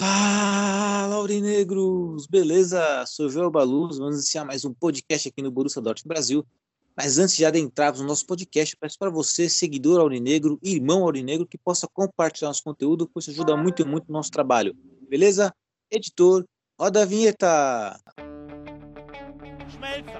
Fala, Aurinegros! Beleza? Sou o Joel Baluz, vamos iniciar mais um podcast aqui no Borussia Dortmund Brasil. Mas antes de adentrarmos no nosso podcast, peço para você, seguidor aurinegro, irmão aurinegro, que possa compartilhar nosso conteúdo, pois isso ajuda muito, muito no nosso trabalho. Beleza? Editor, roda a vinheta! Schmelzer,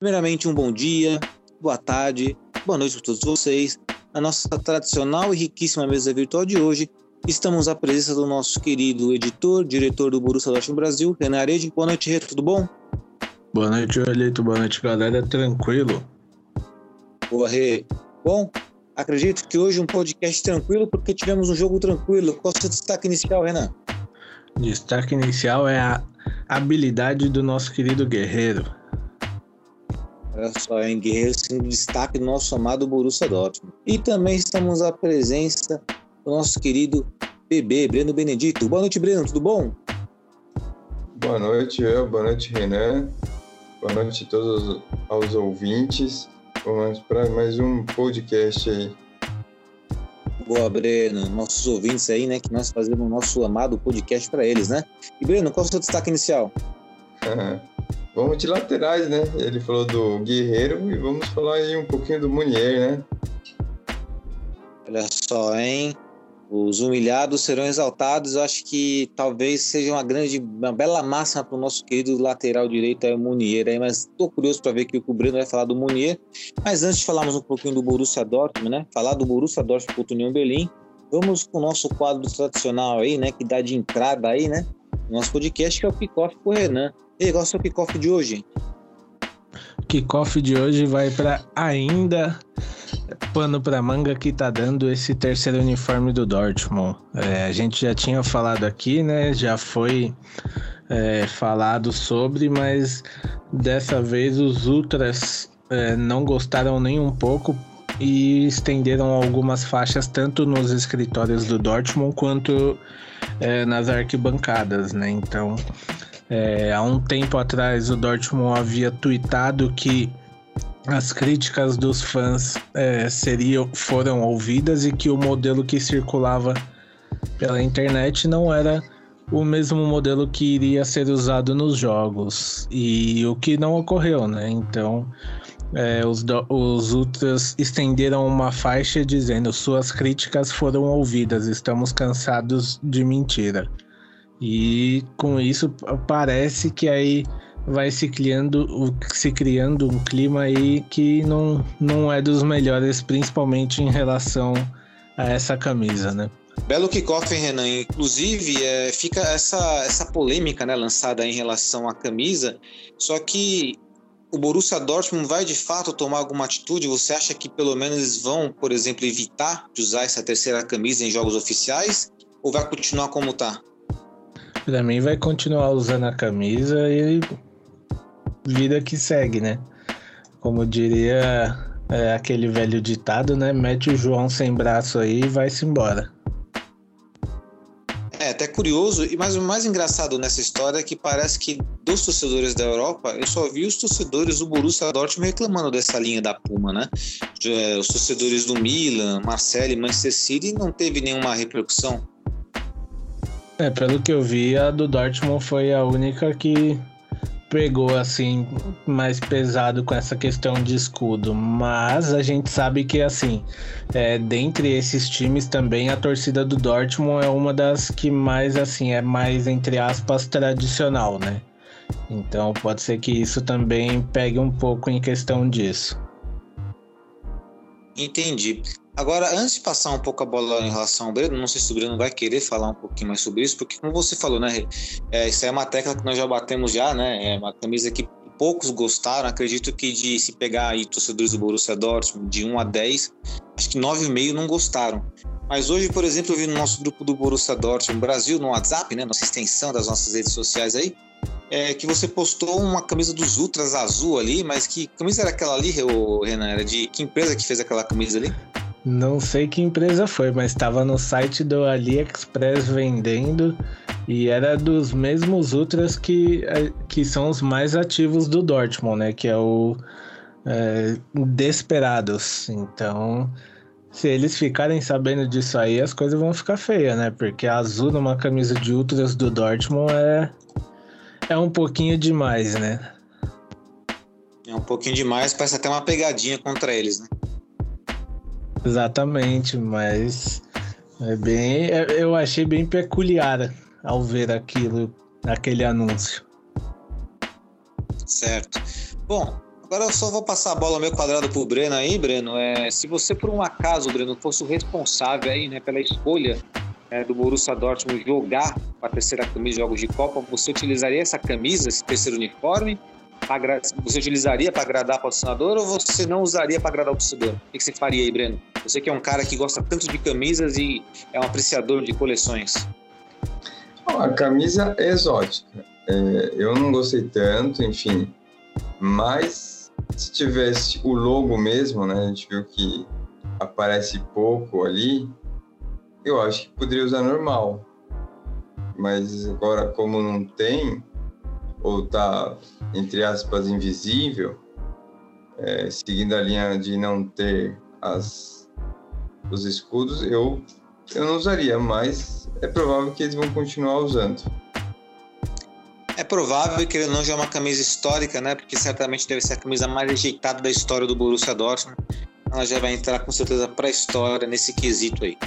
Primeiramente, um bom dia, boa tarde, boa noite para todos vocês. Na nossa tradicional e riquíssima mesa virtual de hoje, estamos à presença do nosso querido editor, diretor do Borussia Dortmund Brasil, Renan Arede. Boa noite, Rê, tudo bom? Boa noite, Joelito. Boa noite, galera. Tranquilo? Boa, Rê. Bom, acredito que hoje um podcast tranquilo, porque tivemos um jogo tranquilo. Qual o seu destaque inicial, Renan? Destaque inicial é a habilidade do nosso querido guerreiro. Olha só, hein? Guerreiro sendo destaque do nosso amado Borussia Dortmund. E também estamos à presença do nosso querido bebê, Breno Benedito. Boa noite, Breno, tudo bom? Boa noite, eu. Boa noite, Renan. Boa noite a todos aos ouvintes. Vamos para mais um podcast aí. Boa, Breno. Nossos ouvintes aí, né? Que nós fazemos o nosso amado podcast para eles, né? E, Breno, qual é o seu destaque inicial? vamos de laterais, né? Ele falou do Guerreiro e vamos falar aí um pouquinho do Munier, né? Olha só, hein? Os humilhados serão exaltados. Eu acho que talvez seja uma grande, uma bela máxima para o nosso querido lateral direito, aí, o Munier. Aí, mas estou curioso para ver que o Breno vai falar do Munier. Mas antes de falarmos um pouquinho do Borussia Dortmund, né? Falar do Borussia Dortmund contra o União Berlim, vamos com o nosso quadro tradicional aí, né? Que dá de entrada aí, né? No nosso podcast, que é o Picoff com o Renan. E qual é o seu Picoff de hoje? Kickoff de hoje vai para ainda pano para manga que tá dando esse terceiro uniforme do Dortmund. É, a gente já tinha falado aqui, né? Já foi é, falado sobre, mas dessa vez os ultras é, não gostaram nem um pouco e estenderam algumas faixas tanto nos escritórios do Dortmund quanto é, nas arquibancadas, né? Então é, há um tempo atrás, o Dortmund havia tweetado que as críticas dos fãs é, seriam, foram ouvidas e que o modelo que circulava pela internet não era o mesmo modelo que iria ser usado nos jogos. E o que não ocorreu, né? Então, é, os, os Ultras estenderam uma faixa dizendo: suas críticas foram ouvidas, estamos cansados de mentira. E com isso parece que aí vai se criando, se criando um clima aí que não, não é dos melhores, principalmente em relação a essa camisa, né? Belo kickoff, Renan? Inclusive, é, fica essa, essa polêmica né, lançada em relação à camisa. Só que o Borussia Dortmund vai de fato tomar alguma atitude? Você acha que pelo menos eles vão, por exemplo, evitar de usar essa terceira camisa em jogos oficiais? Ou vai continuar como tá? Pra mim vai continuar usando a camisa e vida que segue, né? Como diria é, aquele velho ditado, né? Mete o João sem braço aí e vai-se embora. É, até curioso, mas o mais engraçado nessa história é que parece que dos torcedores da Europa, eu só vi os torcedores do Borussia Dortmund reclamando dessa linha da Puma, né? É, Os torcedores do Milan, Marseille, Manchester City não teve nenhuma repercussão. É, pelo que eu vi, a do Dortmund foi a única que pegou assim mais pesado com essa questão de escudo, mas a gente sabe que assim, é, dentre esses times também a torcida do Dortmund é uma das que mais assim é mais entre aspas tradicional, né? Então pode ser que isso também pegue um pouco em questão disso. Entendi. Agora, antes de passar um pouco a bola em relação ao Breno, não sei se o Breno vai querer falar um pouquinho mais sobre isso, porque como você falou, né, é, isso é uma tecla que nós já batemos já, né, é uma camisa que poucos gostaram, acredito que de se pegar aí torcedores do Borussia Dortmund de 1 a 10, acho que 9,5 não gostaram. Mas hoje, por exemplo, eu vi no nosso grupo do Borussia Dortmund Brasil, no WhatsApp, né, nossa extensão das nossas redes sociais aí, é, que você postou uma camisa dos Ultras azul ali, mas que camisa era aquela ali, Renan? Era de que empresa que fez aquela camisa ali? Não sei que empresa foi, mas estava no site do AliExpress vendendo e era dos mesmos Ultras que, é, que são os mais ativos do Dortmund, né? Que é o é, Desperados. Então, se eles ficarem sabendo disso aí, as coisas vão ficar feias, né? Porque azul numa camisa de Ultras do Dortmund é é um pouquinho demais, né? É um pouquinho demais, parece até uma pegadinha contra eles, né? Exatamente, mas é bem, é, eu achei bem peculiar ao ver aquilo, aquele anúncio. Certo. Bom, agora eu só vou passar a bola meio quadrado pro Breno aí, Breno. É, se você por um acaso, Breno, fosse o responsável aí, né, pela escolha é, do Borussia Dortmund jogar com a terceira camisa de jogos de Copa, você utilizaria essa camisa, esse terceiro uniforme? Você utilizaria para agradar o patrocinador ou você não usaria para agradar o torcedor? O que você faria aí, Breno? Você que é um cara que gosta tanto de camisas e é um apreciador de coleções. A camisa é exótica. É, eu não gostei tanto, enfim. Mas se tivesse o logo mesmo, né? A gente viu que aparece pouco ali eu acho que poderia usar normal. Mas agora, como não tem, ou tá, entre aspas, invisível, é, seguindo a linha de não ter as, os escudos, eu, eu não usaria, mas é provável que eles vão continuar usando. É provável que ele não já é uma camisa histórica, né? Porque certamente deve ser a camisa mais rejeitada da história do Borussia Dortmund. Ela já vai entrar com certeza para a história nesse quesito aí.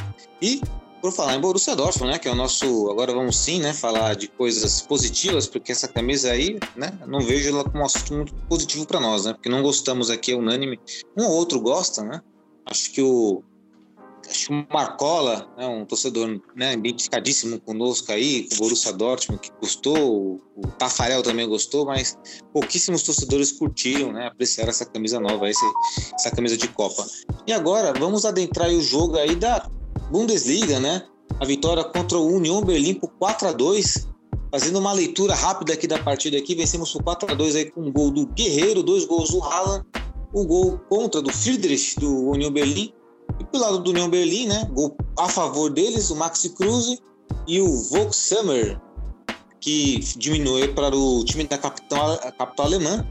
E por falar em Borussia Dortmund, né, que é o nosso, agora vamos sim, né, falar de coisas positivas, porque essa camisa aí, né, não vejo ela como um assunto muito positivo para nós, né, porque não gostamos aqui, é unânime, um ou outro gosta, né, acho que o acho que o Marcola, né, um torcedor né, identificadíssimo conosco aí, com o Borussia Dortmund, que gostou, o Tafarel também gostou, mas pouquíssimos torcedores curtiram, né, apreciaram essa camisa nova, essa, essa camisa de Copa. E agora, vamos adentrar o jogo aí da Bundesliga, né? A vitória contra o Union Berlim por 4 a 2 Fazendo uma leitura rápida aqui da partida aqui, vencemos por 4 a 2 aí com um gol do Guerreiro, dois gols do Haaland, o um gol contra do Friedrich do Union Berlim. E pelo lado do Union Berlim, né? Gol a favor deles, o Maxi Kruse e o Volkshammer, que diminuiu para o time da capital, capital alemã.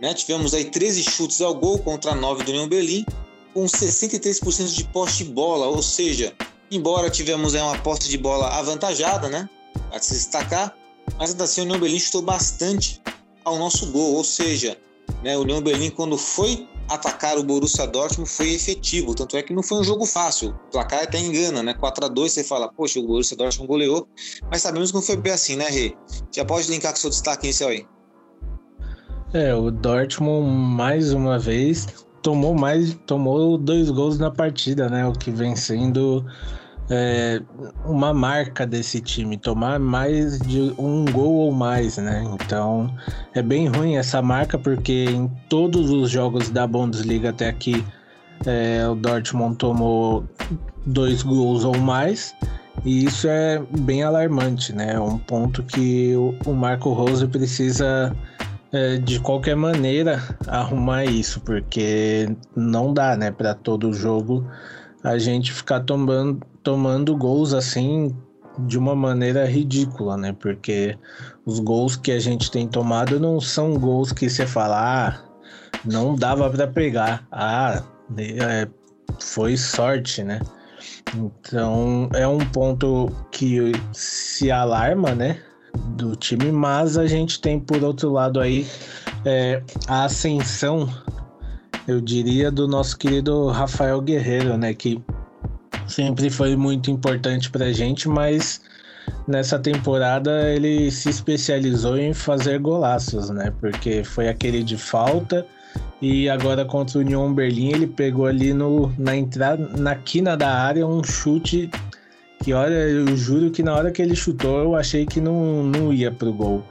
Né? Tivemos aí 13 chutes ao gol contra 9 do Union Berlim com 63% de poste de bola, ou seja, embora tivemos aí uma posse de bola avantajada, né, para se destacar, mas ainda assim o União Berlim chutou bastante ao nosso gol, ou seja, né, o União Berlim quando foi atacar o Borussia Dortmund foi efetivo, tanto é que não foi um jogo fácil, o placar até engana, né, 4 a 2 você fala, poxa, o Borussia Dortmund goleou, mas sabemos que não foi bem assim, né, Rê? Já pode linkar com o seu destaque inicial aí. É, o Dortmund mais uma vez tomou mais, tomou dois gols na partida, né? O que vem sendo é, uma marca desse time, tomar mais de um gol ou mais, né? Então é bem ruim essa marca porque em todos os jogos da Bundesliga até aqui é, o Dortmund tomou dois gols ou mais. E isso é bem alarmante, né? Um ponto que o Marco Rose precisa é, de qualquer maneira arrumar isso, porque não dá, né, para todo jogo a gente ficar tomando, tomando gols assim de uma maneira ridícula, né? Porque os gols que a gente tem tomado não são gols que você fala, ah, não dava para pegar, ah, é, foi sorte, né? Então é um ponto que se alarma, né? Do time, mas a gente tem por outro lado aí é, a ascensão, eu diria, do nosso querido Rafael Guerreiro, né? Que sempre foi muito importante pra gente, mas nessa temporada ele se especializou em fazer golaços, né? Porque foi aquele de falta e agora contra o Union Berlim ele pegou ali no, na entrada, na quina da área um chute que olha, eu juro que na hora que ele chutou eu achei que não, não ia pro gol.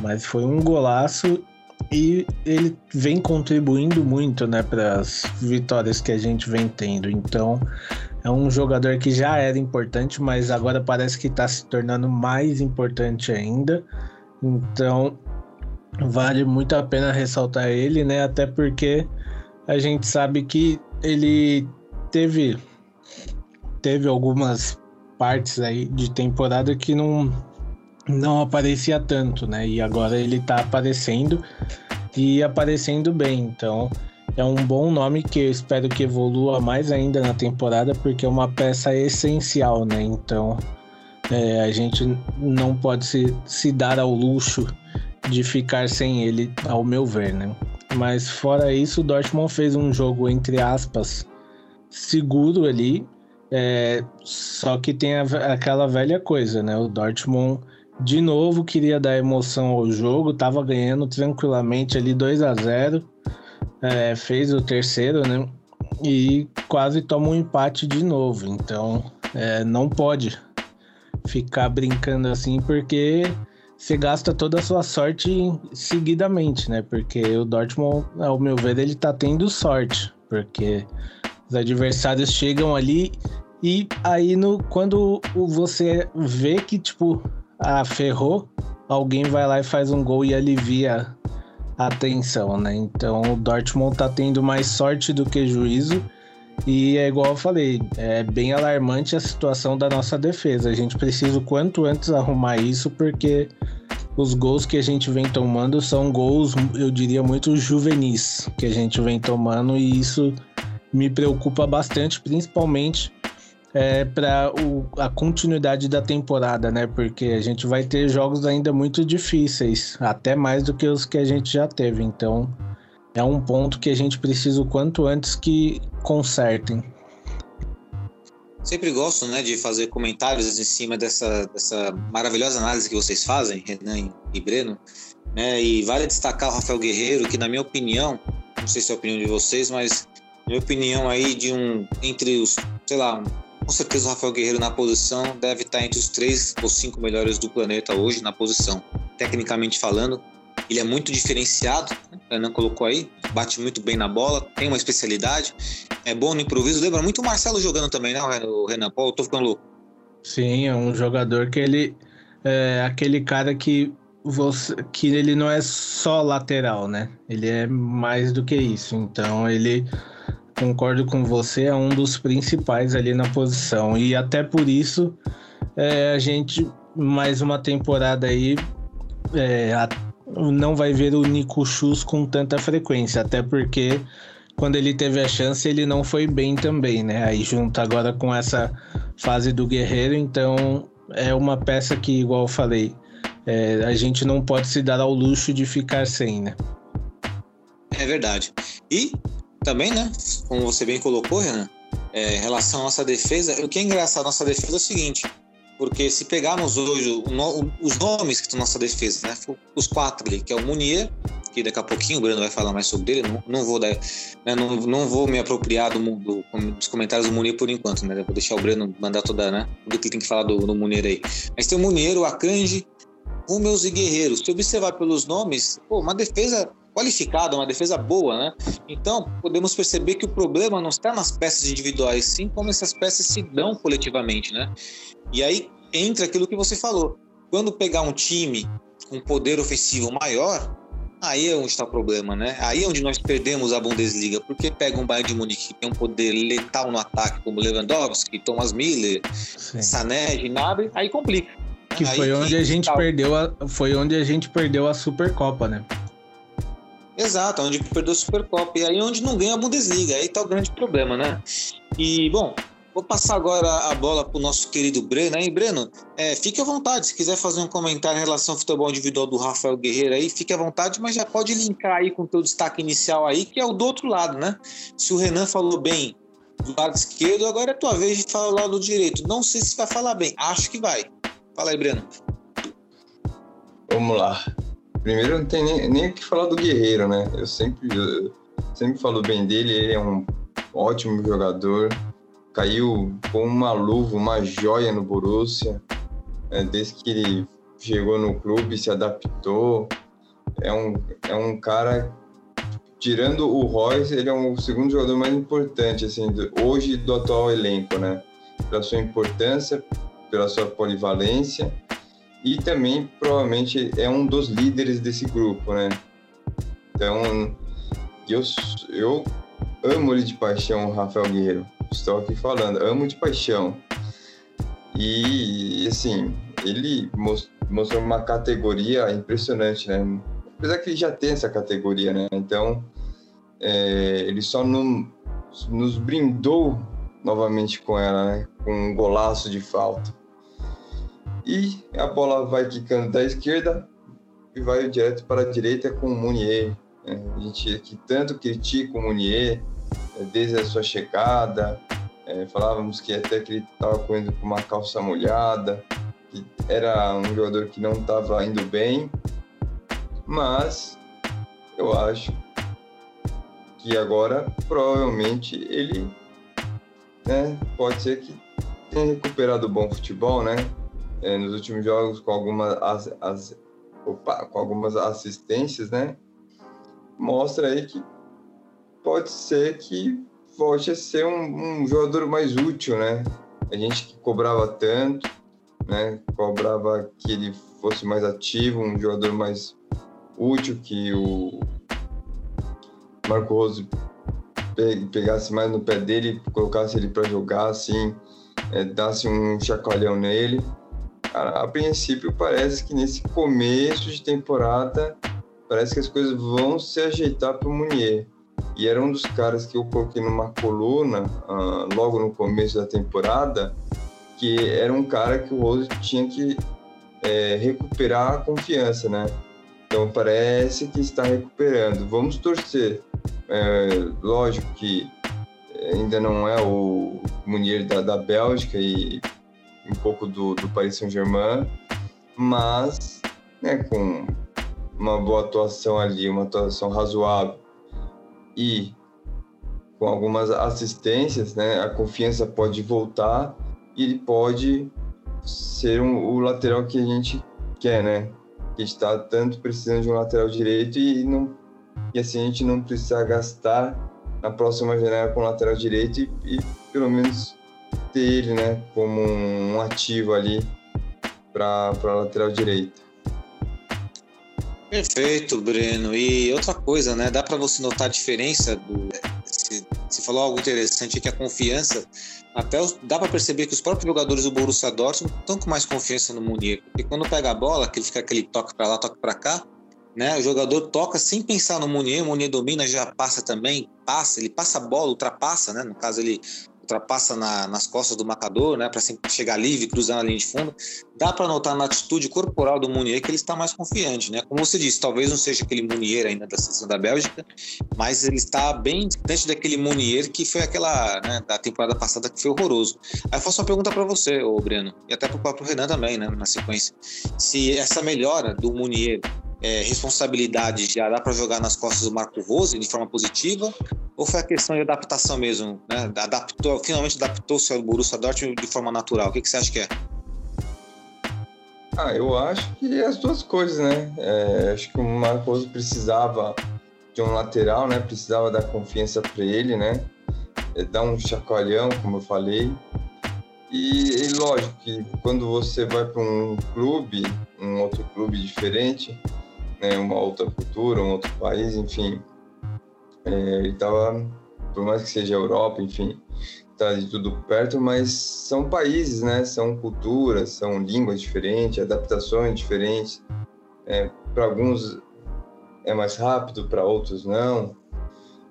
Mas foi um golaço e ele vem contribuindo muito, né, para as vitórias que a gente vem tendo. Então, é um jogador que já era importante, mas agora parece que está se tornando mais importante ainda. Então, vale muito a pena ressaltar ele, né? Até porque a gente sabe que ele teve teve algumas partes aí de temporada que não não aparecia tanto, né? E agora ele tá aparecendo e aparecendo bem. Então, é um bom nome que eu espero que evolua mais ainda na temporada, porque é uma peça essencial, né? Então, é, a gente não pode se, se dar ao luxo de ficar sem ele, ao meu ver, né? Mas fora isso, o Dortmund fez um jogo, entre aspas, seguro ali, é, só que tem a, aquela velha coisa, né? O Dortmund de novo queria dar emoção ao jogo, tava ganhando tranquilamente ali 2 a 0 é, fez o terceiro, né? E quase toma um empate de novo. Então, é, não pode ficar brincando assim, porque você gasta toda a sua sorte seguidamente, né? Porque o Dortmund, ao meu ver, ele tá tendo sorte, porque os adversários chegam ali e aí no quando você vê que tipo ah, ferrou, alguém vai lá e faz um gol e alivia a tensão, né? Então o Dortmund tá tendo mais sorte do que juízo. E é igual eu falei, é bem alarmante a situação da nossa defesa. A gente precisa o quanto antes arrumar isso, porque os gols que a gente vem tomando são gols, eu diria, muito juvenis que a gente vem tomando, e isso me preocupa bastante, principalmente é, para a continuidade da temporada, né? Porque a gente vai ter jogos ainda muito difíceis, até mais do que os que a gente já teve. Então, é um ponto que a gente precisa o quanto antes que consertem. Sempre gosto, né, de fazer comentários em cima dessa, dessa maravilhosa análise que vocês fazem, Renan e Breno, né? E vale destacar o Rafael Guerreiro, que na minha opinião, não sei se é a opinião de vocês, mas minha opinião aí de um entre os, sei lá, com certeza o Rafael Guerreiro na posição deve estar entre os três ou cinco melhores do planeta hoje na posição. Tecnicamente falando, ele é muito diferenciado, né? o colocou aí, bate muito bem na bola, tem uma especialidade, é bom no improviso, lembra muito o Marcelo jogando também, né, o Renan? Pô, eu tô ficando louco. Sim, é um jogador que ele é aquele cara que você, que ele não é só lateral, né? Ele é mais do que isso. Então ele concordo com você, é um dos principais ali na posição. E até por isso é, a gente, mais uma temporada aí, é, a, não vai ver o Nico Chus com tanta frequência, até porque quando ele teve a chance ele não foi bem também, né? Aí junto agora com essa fase do Guerreiro, então é uma peça que, igual eu falei, é, a gente não pode se dar ao luxo de ficar sem, né? É verdade. E também, né? Como você bem colocou, Renan, é, em relação à nossa defesa, o que é engraçado nossa defesa é o seguinte, porque se pegarmos hoje os nomes que estão na nossa defesa, né? Os quatro ali, que é o Munier, que daqui a pouquinho o Breno vai falar mais sobre ele, não, não vou dar, né, não, não vou me apropriar do, do, dos comentários do Munier por enquanto, né? Vou deixar o Breno mandar toda, né? Tudo que tem que falar do, do Munier aí. Mas tem o Munier, o Akanji, Rúmeus e Guerreiros. Se observar pelos nomes, pô, uma defesa qualificada, uma defesa boa, né? Então, podemos perceber que o problema não está nas peças individuais, sim como essas peças se dão coletivamente, né? E aí entra aquilo que você falou. Quando pegar um time com poder ofensivo maior, aí é onde está o problema, né? Aí é onde nós perdemos a Bundesliga, porque pega um Bayern de Munique que tem um poder letal no ataque, como Lewandowski, Thomas Miller, Sim. Sané, Gnabry, aí complica. Que aí foi onde a gente perdeu a, foi onde a gente perdeu a Supercopa, né? Exato, onde perdeu a Supercopa. E aí onde não ganha a Bundesliga. Aí tá o grande problema, né? E, bom, vou passar agora a bola pro nosso querido Breno. Aí, Breno, é, fique à vontade. Se quiser fazer um comentário em relação ao futebol individual do Rafael Guerreiro aí, fique à vontade, mas já pode linkar aí com o teu destaque inicial aí, que é o do outro lado, né? Se o Renan falou bem do lado esquerdo, agora é tua vez de falar do direito. Não sei se vai falar bem, acho que vai. Fala aí, Breno. Vamos lá. Primeiro, não tem nem, nem o que falar do Guerreiro, né? Eu sempre, eu sempre falo bem dele, ele é um ótimo jogador. Caiu com uma luva, uma joia no Borussia. É, desde que ele chegou no clube, se adaptou. É um, é um cara, tirando o Royce, ele é o segundo jogador mais importante, assim, do, hoje do atual elenco, né? Pela sua importância, pela sua polivalência e também provavelmente é um dos líderes desse grupo, né? Então, eu, eu amo ele de paixão, o Rafael Guerreiro. Estou aqui falando, amo de paixão. E, assim, ele mostrou uma categoria impressionante, né? Apesar que ele já tem essa categoria, né? Então, é, ele só não, nos brindou novamente com ela, né? Com um golaço de falta e a bola vai quicando da esquerda e vai direto para a direita com o Munier. Né? A gente que tanto critica o Munier é, desde a sua chegada, é, falávamos que até que ele estava correndo com uma calça molhada, que era um jogador que não estava indo bem, mas eu acho que agora provavelmente ele né, pode ser que tenha recuperado o bom futebol, né? É, nos últimos jogos com algumas, as, as, opa, com algumas assistências, né? Mostra aí que pode ser que volte a ser um, um jogador mais útil, né? A gente que cobrava tanto, né? Cobrava que ele fosse mais ativo, um jogador mais útil, que o Marco Rose pegasse mais no pé dele, colocasse ele para jogar, assim, é, um chacoalhão nele. Cara, a princípio parece que nesse começo de temporada parece que as coisas vão se ajeitar para o Munier. E era um dos caras que eu coloquei numa coluna uh, logo no começo da temporada, que era um cara que o Rose tinha que é, recuperar a confiança, né? Então parece que está recuperando. Vamos torcer. É, lógico que ainda não é o Munier da, da Bélgica e um pouco do, do Paris Saint-Germain, mas né, com uma boa atuação ali, uma atuação razoável e com algumas assistências, né, a confiança pode voltar e ele pode ser um, o lateral que a gente quer, né? Que está tanto precisando de um lateral direito e não e assim a gente não precisa gastar na próxima janela com lateral direito e, e pelo menos ter ele né, como um ativo ali para a lateral direita. Perfeito, Breno. E outra coisa, né? Dá para você notar a diferença do. Você falou algo interessante que a confiança. Até os, dá para perceber que os próprios jogadores do Borussia Dortmund estão com mais confiança no Munier. Porque quando pega a bola, que ele fica aquele toque para lá, toque para cá, né? O jogador toca sem pensar no Munier, o Munier domina, já passa também, passa, ele passa a bola, ultrapassa, né? No caso, ele ultrapassa na, nas costas do marcador, né, para sempre chegar livre, cruzar na linha de fundo. Dá para notar na atitude corporal do Munier que ele está mais confiante, né? Como você disse, talvez não seja aquele Munier ainda da seleção da Bélgica, mas ele está bem distante daquele Munier que foi aquela, né, da temporada passada que foi horroroso. Aí eu faço uma pergunta para você, ô Breno, e até para o próprio Renan também, né, na sequência. Se essa melhora do Munier é, responsabilidade já dá para jogar nas costas do Marco Rose de forma positiva? Ou foi a questão de adaptação mesmo? Né? Adaptou, finalmente adaptou-se ao Borussia Dortmund de forma natural. O que, que você acha que é? Ah, eu acho que as duas coisas, né? É, acho que o Marco Rose precisava de um lateral, né? Precisava dar confiança para ele, né? É, dar um chacoalhão, como eu falei. E, e lógico que quando você vai para um clube, um outro clube diferente, né, uma outra cultura, um outro país, enfim. É, ele estava, por mais que seja Europa, enfim, está de tudo perto, mas são países, né? São culturas, são línguas diferentes, adaptações diferentes. É, para alguns é mais rápido, para outros não.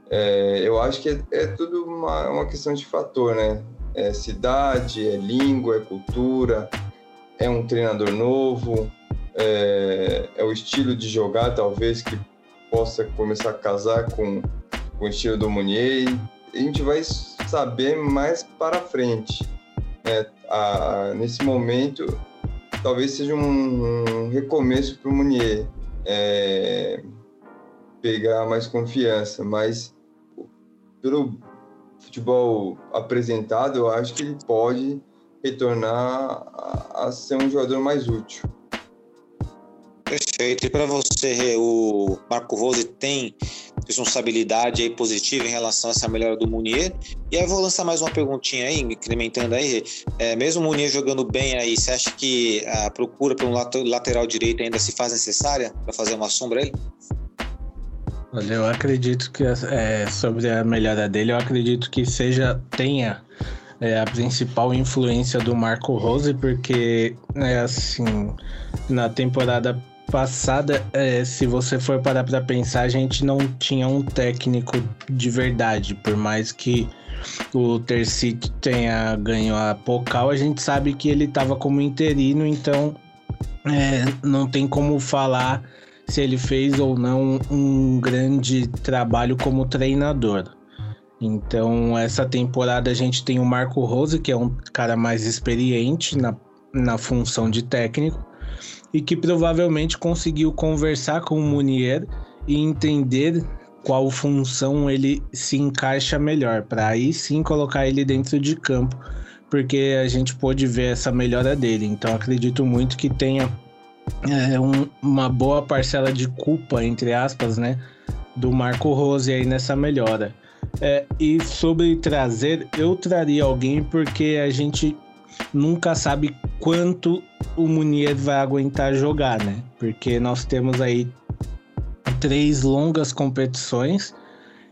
É, eu acho que é, é tudo uma, uma, questão de fator, né? É cidade, é língua, é cultura, é um treinador novo, é, é, o estilo de jogar, talvez, que possa começar a casar com, com o estilo do Munier. A gente vai saber mais para frente. Né? A, nesse momento, talvez seja um, um recomeço para o Munier é, pegar mais confiança, mas pelo futebol apresentado, eu acho que ele pode retornar a, a ser um jogador mais útil. Perfeito. E para você, o Marco Rose tem responsabilidade aí positiva em relação a essa melhora do Munier? E aí vou lançar mais uma perguntinha aí, incrementando aí. É, mesmo o Munier jogando bem aí, você acha que a procura por um lateral direito ainda se faz necessária para fazer uma sombra aí? Olha, eu acredito que é, sobre a melhora dele, eu acredito que seja tenha é, a principal influência do Marco Rose, porque é assim, na temporada passada, é, se você for parar para pensar, a gente não tinha um técnico de verdade, por mais que o Tercite tenha ganho a Pocal, a gente sabe que ele estava como interino, então é, não tem como falar se ele fez ou não um grande trabalho como treinador. Então, essa temporada a gente tem o Marco Rose, que é um cara mais experiente na, na função de técnico, e que provavelmente conseguiu conversar com o Munier e entender qual função ele se encaixa melhor, para aí sim colocar ele dentro de campo, porque a gente pôde ver essa melhora dele. Então acredito muito que tenha é, um, uma boa parcela de culpa, entre aspas, né, do Marco Rose aí nessa melhora. É, e sobre trazer, eu traria alguém porque a gente nunca sabe quanto o Munier vai aguentar jogar, né? Porque nós temos aí três longas competições,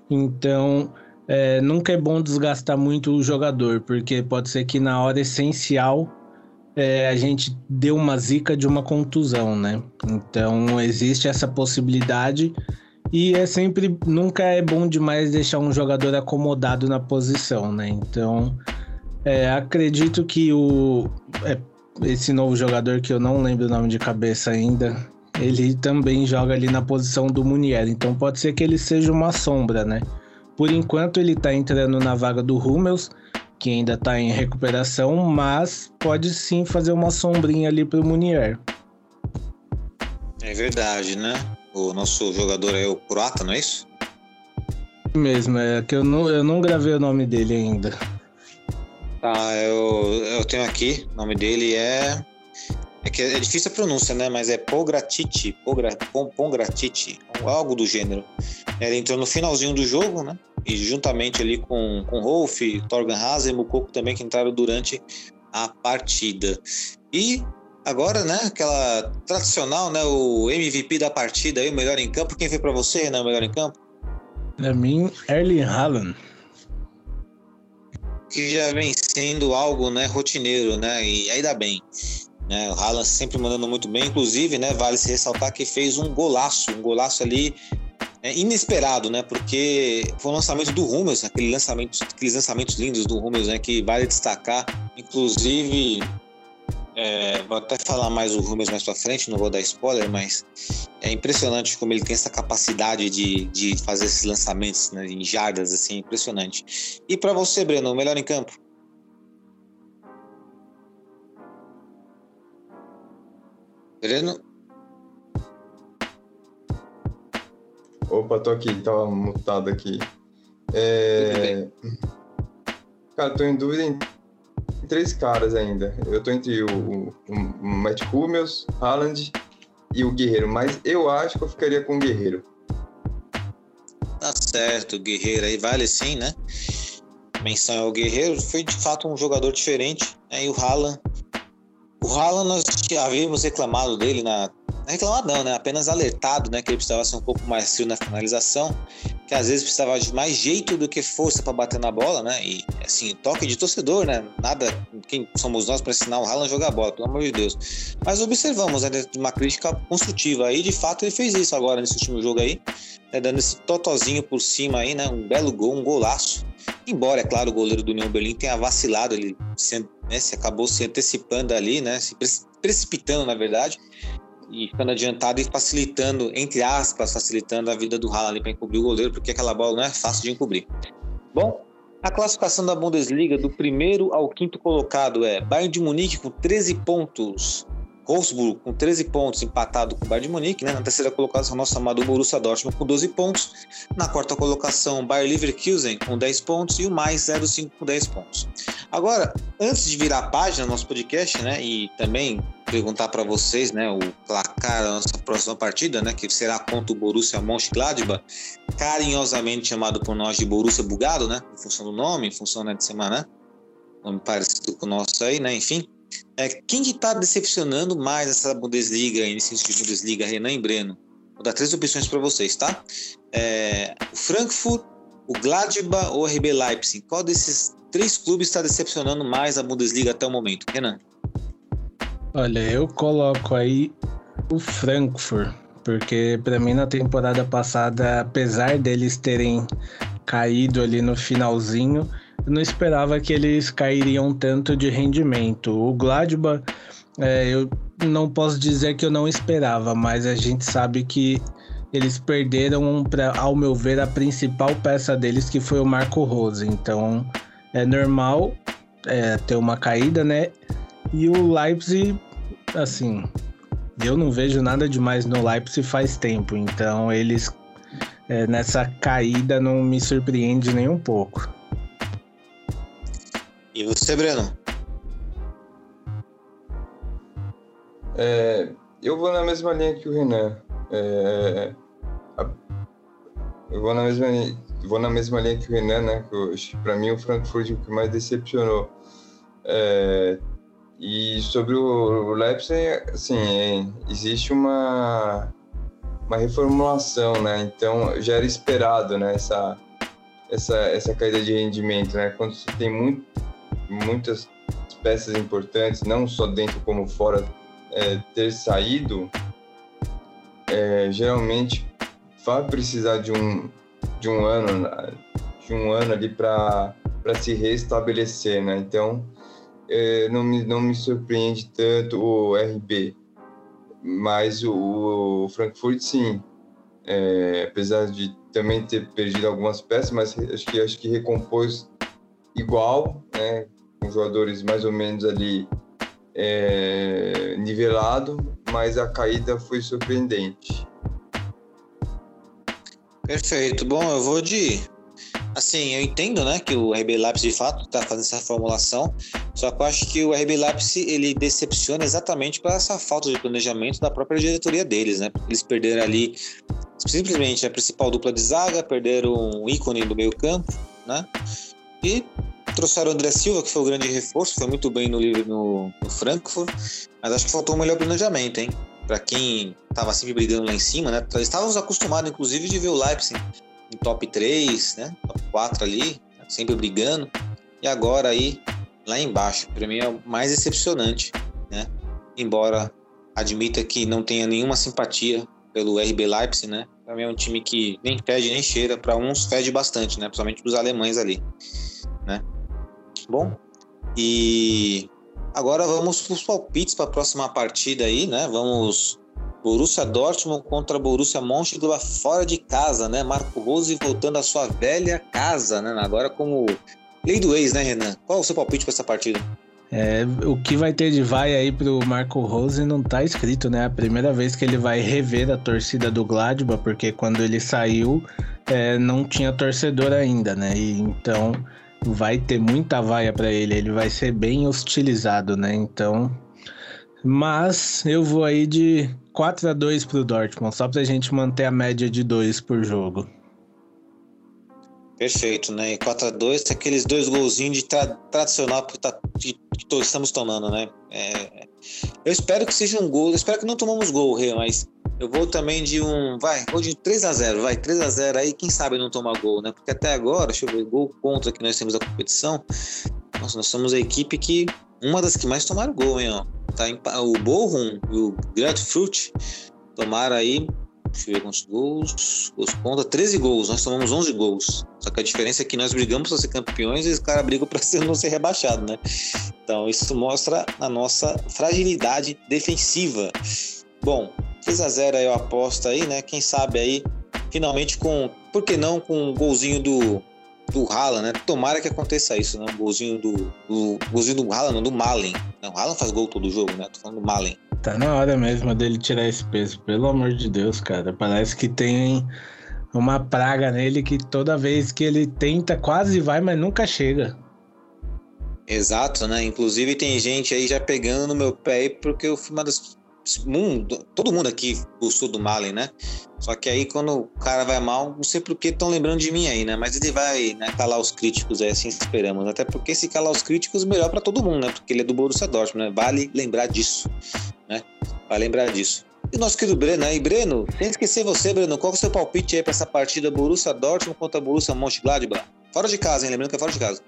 então é, nunca é bom desgastar muito o jogador, porque pode ser que na hora essencial é, a gente dê uma zica de uma contusão, né? Então existe essa possibilidade e é sempre nunca é bom demais deixar um jogador acomodado na posição, né? Então é, acredito que o é, esse novo jogador que eu não lembro o nome de cabeça ainda, ele também joga ali na posição do Munier, então pode ser que ele seja uma sombra, né? Por enquanto ele tá entrando na vaga do Hummels, que ainda tá em recuperação, mas pode sim fazer uma sombrinha ali pro Munier. É verdade, né? O nosso jogador é o croata, não é isso? Mesmo, é que eu não, eu não gravei o nome dele ainda. Tá, eu, eu tenho aqui, o nome dele é. É que é difícil a pronúncia, né? Mas é Pogratiti, Pogra, Pongratiti, algo do gênero. Ele entrou no finalzinho do jogo, né? E juntamente ali com, com Rolf, Torgan Hazen e Mukoko também, que entraram durante a partida. E agora, né? Aquela tradicional, né? O MVP da partida aí, o melhor em campo. Quem foi para você, né? O melhor em campo? Pra mim, Erling Haaland que já vem sendo algo né, rotineiro, né? E dá bem. Né? O Haaland sempre mandando muito bem, inclusive, né? Vale se ressaltar que fez um golaço, um golaço ali é, inesperado, né? Porque foi o lançamento do Hummels, aquele lançamento, aqueles lançamentos lindos do Hummels, né? Que vale destacar. Inclusive, é, vou até falar mais o Rubens mais pra frente, não vou dar spoiler, mas é impressionante como ele tem essa capacidade de, de fazer esses lançamentos né, em jardas, assim, impressionante. E para você, Breno, o melhor em campo? Breno? Opa, tô aqui, tava mutado aqui. É... Cara, tô em dúvida em três caras ainda. Eu tô entre o, o, o Matt Hummels, Haaland e o Guerreiro, mas eu acho que eu ficaria com o Guerreiro. Tá certo, Guerreiro aí vale sim, né? Menção ao Guerreiro, foi de fato um jogador diferente, né? E o Haaland. O Haaland nós havíamos reclamado dele na. Reclamado não, né? Apenas alertado, né? Que ele precisava ser um pouco mais frio na finalização que às vezes precisava de mais jeito do que força para bater na bola, né? E assim, toque de torcedor, né? Nada, quem somos nós para ensinar o Haaland a jogar bola, pelo amor de Deus. Mas observamos, né, uma crítica construtiva aí, de fato ele fez isso agora nesse último jogo aí, né, dando esse totozinho por cima aí, né? Um belo gol, um golaço. Embora, é claro, o goleiro do União Berlim tenha vacilado, ele se, né, se acabou se antecipando ali, né? Se precipitando, na verdade e ficando adiantado e facilitando, entre aspas, facilitando a vida do Haaland para encobrir o goleiro, porque aquela bola não é fácil de encobrir. Bom, a classificação da Bundesliga do primeiro ao quinto colocado é Bayern de Munique com 13 pontos, Wolfsburg com 13 pontos, empatado com o Bayern de Munique. Né? Na terceira colocação, nosso amado Borussia Dortmund com 12 pontos. Na quarta colocação, Bayer Leverkusen com 10 pontos e o mais 05 com 10 pontos. Agora, antes de virar a página do nosso podcast, né, e também perguntar para vocês, né, o placar da nossa próxima partida, né, que será contra o Borussia Mönchengladbach, carinhosamente chamado por nós de Borussia Bugado, né, em função do nome, em função né, de semana, né, nome parecido com o nosso aí, né, enfim. É, quem que tá decepcionando mais essa Bundesliga, início de Bundesliga, Renan e Breno? Vou dar três opções para vocês, tá? É, o Frankfurt, o Gladbach ou o RB Leipzig? Qual desses três clubes está decepcionando mais a Bundesliga até o momento? Renan? Olha, eu coloco aí o Frankfurt, porque para mim na temporada passada, apesar deles terem caído ali no finalzinho, eu não esperava que eles cairiam tanto de rendimento. O Gladbach, é, eu não posso dizer que eu não esperava, mas a gente sabe que eles perderam, pra, ao meu ver, a principal peça deles, que foi o Marco Rose. Então é normal é, ter uma caída, né? E o Leipzig, assim, eu não vejo nada demais no Leipzig faz tempo. Então eles é, nessa caída não me surpreende nem um pouco. E você, Breno? É, eu vou na mesma linha que o Renan. É, a, eu vou na mesma vou na mesma linha que o Renan, né? Para mim o Frankfurt é o que mais decepcionou. É, e sobre o, o Leipzig, assim, é, existe uma uma reformulação, né? Então já era esperado, né? Essa essa essa caída de rendimento, né? Quando você tem muito muitas peças importantes, não só dentro como fora, é, ter saído, é, geralmente vai precisar de um, de um ano, de um ano ali para se restabelecer, né? Então, é, não, me, não me surpreende tanto o RB, mas o, o Frankfurt, sim, é, apesar de também ter perdido algumas peças, mas acho que acho que recompôs igual, né? Com jogadores mais ou menos ali é, nivelado, mas a caída foi surpreendente. Perfeito. Bom, eu vou de. Assim, eu entendo, né, que o RB Leipzig de fato está fazendo essa formulação, só que eu acho que o RB Leipzig ele decepciona exatamente por essa falta de planejamento da própria diretoria deles, né? Eles perderam ali simplesmente a principal dupla de zaga, perderam um ícone do meio campo, né? E Trouxeram o André Silva, que foi o grande reforço, foi muito bem no, no, no Frankfurt, mas acho que faltou um melhor planejamento, hein? Para quem estava sempre brigando lá em cima, né? Estávamos acostumados, inclusive, de ver o Leipzig em top 3, né? Top 4 ali, sempre brigando. E agora aí, lá embaixo, para mim é o mais decepcionante, né? Embora admita que não tenha nenhuma simpatia pelo RB Leipzig, né? Mim é um time que nem fede nem cheira, para uns fede bastante, né? Principalmente dos alemães ali, né? Bom, e agora vamos para os palpites para a próxima partida aí, né? Vamos Borussia Dortmund contra Borussia Mönchengladbach fora de casa, né? Marco Rose voltando à sua velha casa, né? Agora como lei do ex, né, Renan? Qual é o seu palpite para essa partida? É, o que vai ter de vai aí pro Marco Rose não tá escrito, né? A primeira vez que ele vai rever a torcida do Gladbach, porque quando ele saiu é, não tinha torcedor ainda, né? E, então vai ter muita vaia para ele, ele vai ser bem hostilizado, né? Então, mas eu vou aí de 4 a 2 pro Dortmund, só pra gente manter a média de 2 por jogo. Perfeito, né? E 4x2 aqueles dois golzinhos de tra tradicional tá, que, estamos tomando, né? É, eu espero que seja um gol, eu espero que não tomamos gol, Rê, mas eu vou também de um, vai, vou de 3x0, vai, 3x0 aí, quem sabe não tomar gol, né? Porque até agora, deixa eu ver, gol contra que nós temos a competição, nossa, nós somos a equipe que, uma das que mais tomaram gol, hein, ó. Tá em, o Bochum e o Grapefruit tomaram aí ver quantos gols. Gols conta 13 gols. Nós tomamos 11 gols. Só que a diferença é que nós brigamos para ser campeões e os caras brigam para não ser rebaixado, né? Então isso mostra a nossa fragilidade defensiva. Bom, 3 a 0 aí eu aposto aí, né? Quem sabe aí, finalmente com. Por que não com um golzinho do. Do Haaland, né? Tomara que aconteça isso, né? Um golzinho do. do golzinho do Haaland, não do Malen. Não, o Haaland faz gol todo jogo, né? Tô falando do Malen. Tá na hora mesmo dele tirar esse peso, pelo amor de Deus, cara. Parece que tem uma praga nele que toda vez que ele tenta, quase vai, mas nunca chega. Exato, né? Inclusive tem gente aí já pegando no meu pé porque eu fui uma das. Mundo, todo mundo aqui gostou do Malen, né? Só que aí quando o cara vai mal, não sei por que estão lembrando de mim aí, né? Mas ele vai né, calar os críticos aí, assim esperamos. Até porque se calar os críticos, melhor para todo mundo, né? Porque ele é do Borussia Dortmund, né? Vale lembrar disso, né? Vale lembrar disso. E nosso querido Breno aí, Breno, sem esquecer você, Breno, qual é o seu palpite aí para essa partida Borussia Dortmund contra Borussia Mönchengladbach? Fora de casa, hein? Lembrando que é fora de casa.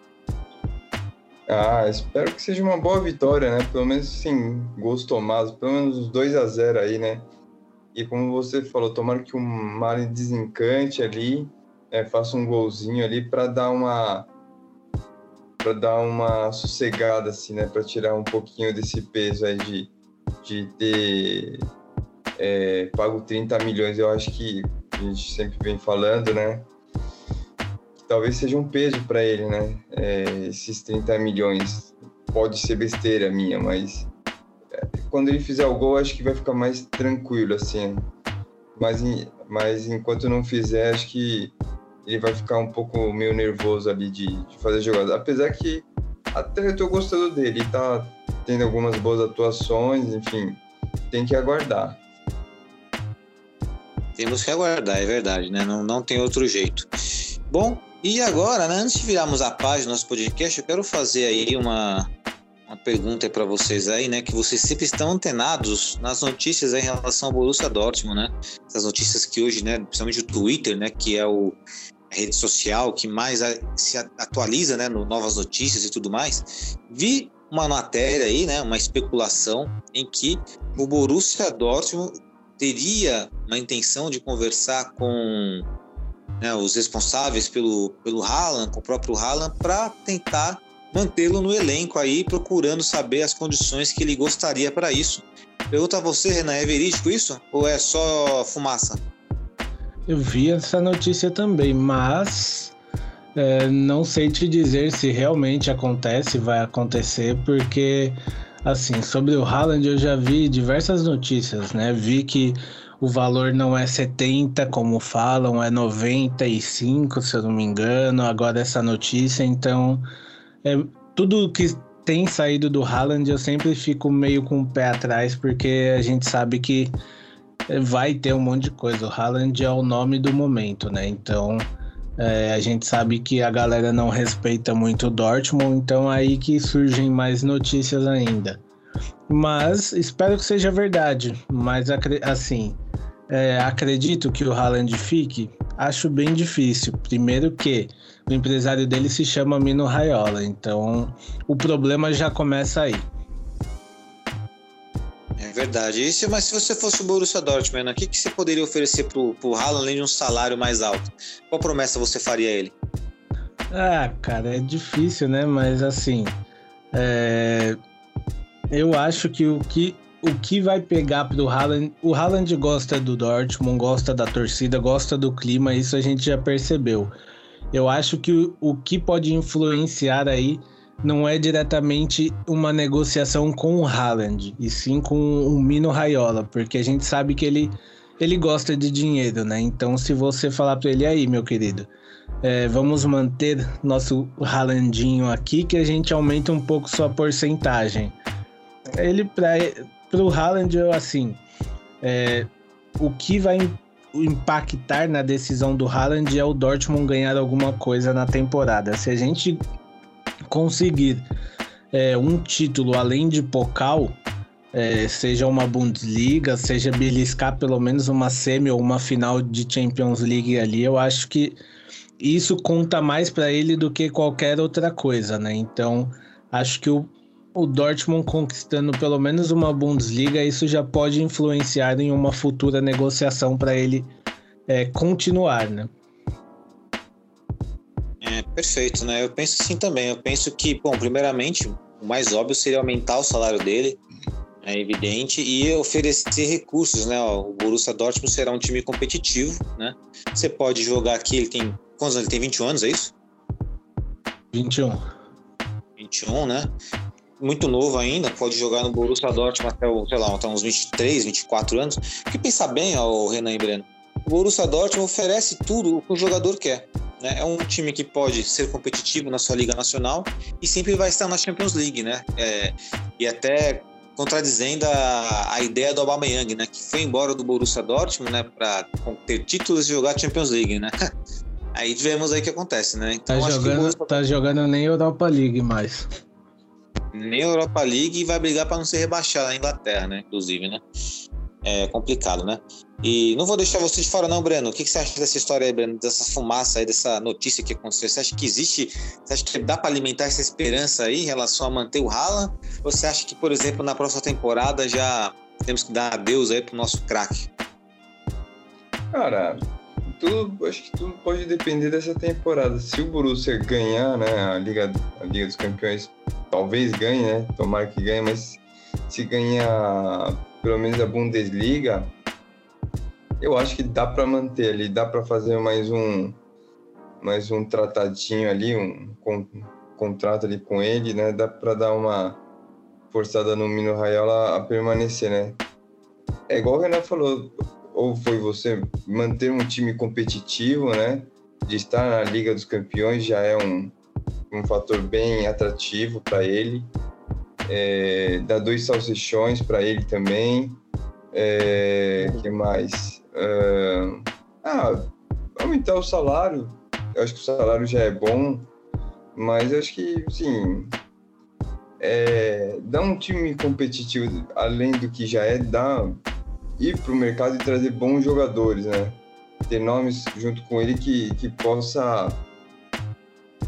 Ah, espero que seja uma boa vitória, né? Pelo menos, sim, gols tomados, pelo menos os 2 a 0 aí, né? E como você falou, tomara que o Mari desencante ali, é, faça um golzinho ali para dar uma para dar uma sossegada assim, né, para tirar um pouquinho desse peso aí de, de ter é, pago 30 milhões. Eu acho que a gente sempre vem falando, né? talvez seja um peso para ele, né? É, esses 30 milhões. Pode ser besteira minha, mas é, quando ele fizer o gol, acho que vai ficar mais tranquilo, assim. Mas, mas enquanto não fizer, acho que ele vai ficar um pouco meio nervoso ali de, de fazer jogada. Apesar que até eu tô gostando dele, tá tendo algumas boas atuações, enfim, tem que aguardar. Temos que aguardar, é verdade, né? Não, não tem outro jeito. Bom, e agora, né, antes de virarmos a página do nosso podcast, eu quero fazer aí uma, uma pergunta para vocês aí, né, que vocês sempre estão antenados nas notícias em relação ao Borussia Dortmund, né? Essas notícias que hoje, né, principalmente o Twitter, né, que é o a rede social que mais se atualiza, né, no novas notícias e tudo mais. Vi uma matéria aí, né, uma especulação em que o Borussia Dortmund teria uma intenção de conversar com né, os responsáveis pelo, pelo Haaland, com o próprio Haaland, para tentar mantê-lo no elenco aí, procurando saber as condições que ele gostaria para isso. Pergunta a você, Renan, é verídico isso? Ou é só fumaça? Eu vi essa notícia também, mas é, não sei te dizer se realmente acontece, vai acontecer, porque assim, sobre o Haaland eu já vi diversas notícias, né? Vi que o valor não é 70, como falam, é 95, se eu não me engano. Agora essa notícia, então é, tudo que tem saído do Haaland eu sempre fico meio com o pé atrás, porque a gente sabe que vai ter um monte de coisa. O Haaland é o nome do momento, né? Então é, a gente sabe que a galera não respeita muito o Dortmund, então é aí que surgem mais notícias ainda. Mas espero que seja verdade. Mas assim, é, acredito que o Haaland fique? Acho bem difícil. Primeiro que o empresário dele se chama Mino Raiola, então o problema já começa aí. É verdade. Isso, mas se você fosse o Borussia Dortmund, o que, que você poderia oferecer pro, pro Haaland além de um salário mais alto? Qual promessa você faria a ele? Ah, cara, é difícil, né? Mas assim, é... eu acho que o que o que vai pegar pro Haaland. O Haaland gosta do Dortmund, gosta da torcida, gosta do clima, isso a gente já percebeu. Eu acho que o, o que pode influenciar aí não é diretamente uma negociação com o Haaland, e sim com o Mino Raiola, porque a gente sabe que ele, ele gosta de dinheiro, né? Então, se você falar para ele aí, meu querido, é, vamos manter nosso Haalandinho aqui, que a gente aumenta um pouco sua porcentagem. Ele, pra, pro Haaland, eu, assim, é, o que vai impactar na decisão do Haaland é o Dortmund ganhar alguma coisa na temporada. Se a gente conseguir é, um título além de Pokal, é, seja uma Bundesliga, seja beliscar pelo menos uma semi ou uma final de Champions League ali, eu acho que isso conta mais para ele do que qualquer outra coisa, né? Então, acho que o, o Dortmund conquistando pelo menos uma Bundesliga, isso já pode influenciar em uma futura negociação para ele é, continuar, né? Perfeito, né? Eu penso assim também. Eu penso que, bom, primeiramente, o mais óbvio seria aumentar o salário dele, é evidente, e oferecer recursos, né? o Borussia Dortmund será um time competitivo, né? Você pode jogar aqui, ele tem. Quantos anos? Ele tem 21 anos, é isso? 21. 21, né? muito novo ainda, pode jogar no Borussia Dortmund até, sei lá, até uns 23, 24 anos. Porque pensar bem, ó, o Renan e Breno, o Borussia Dortmund oferece tudo o que o jogador quer. Né? É um time que pode ser competitivo na sua liga nacional e sempre vai estar na Champions League, né? É, e até contradizendo a, a ideia do Aubameyang, né? Que foi embora do Borussia Dortmund, né? Para ter títulos e jogar Champions League, né? Aí vemos aí o que acontece, né? Então, tá, jogando, Borussia... tá jogando nem Europa League mais. Nem Europa League e vai brigar para não ser rebaixado na Inglaterra, né? Inclusive, né? É complicado, né? E não vou deixar você de fora, não, Breno. O que, você acha dessa história aí, Breno? Dessa fumaça aí, dessa notícia que aconteceu? Você acha que existe? Você acha que dá para alimentar essa esperança aí em relação a manter o Haaland? Ou você acha que, por exemplo, na próxima temporada já temos que dar adeus aí pro nosso craque? Cara, tudo, acho que tudo pode depender dessa temporada. Se o Borussia ganhar, né, a Liga, a Liga dos Campeões, talvez ganhe, né? Tomara que ganhe, mas se ganhar pelo menos a Bundesliga, eu acho que dá para manter ali, dá para fazer mais um mais um tratadinho ali, um, contrato ali com ele, né? Dá para dar uma forçada no Mino Raiola a permanecer, né? É igual o Renan falou, ou foi você manter um time competitivo, né? De estar na Liga dos Campeões já é um, um fator bem atrativo para ele. É, dois salsichões para ele também. É, que mais? Uh, ah, aumentar o salário. Eu acho que o salário já é bom, mas eu acho que, sim, é, dar um time competitivo, além do que já é, dá ir para o mercado e trazer bons jogadores, né? Ter nomes junto com ele que, que possa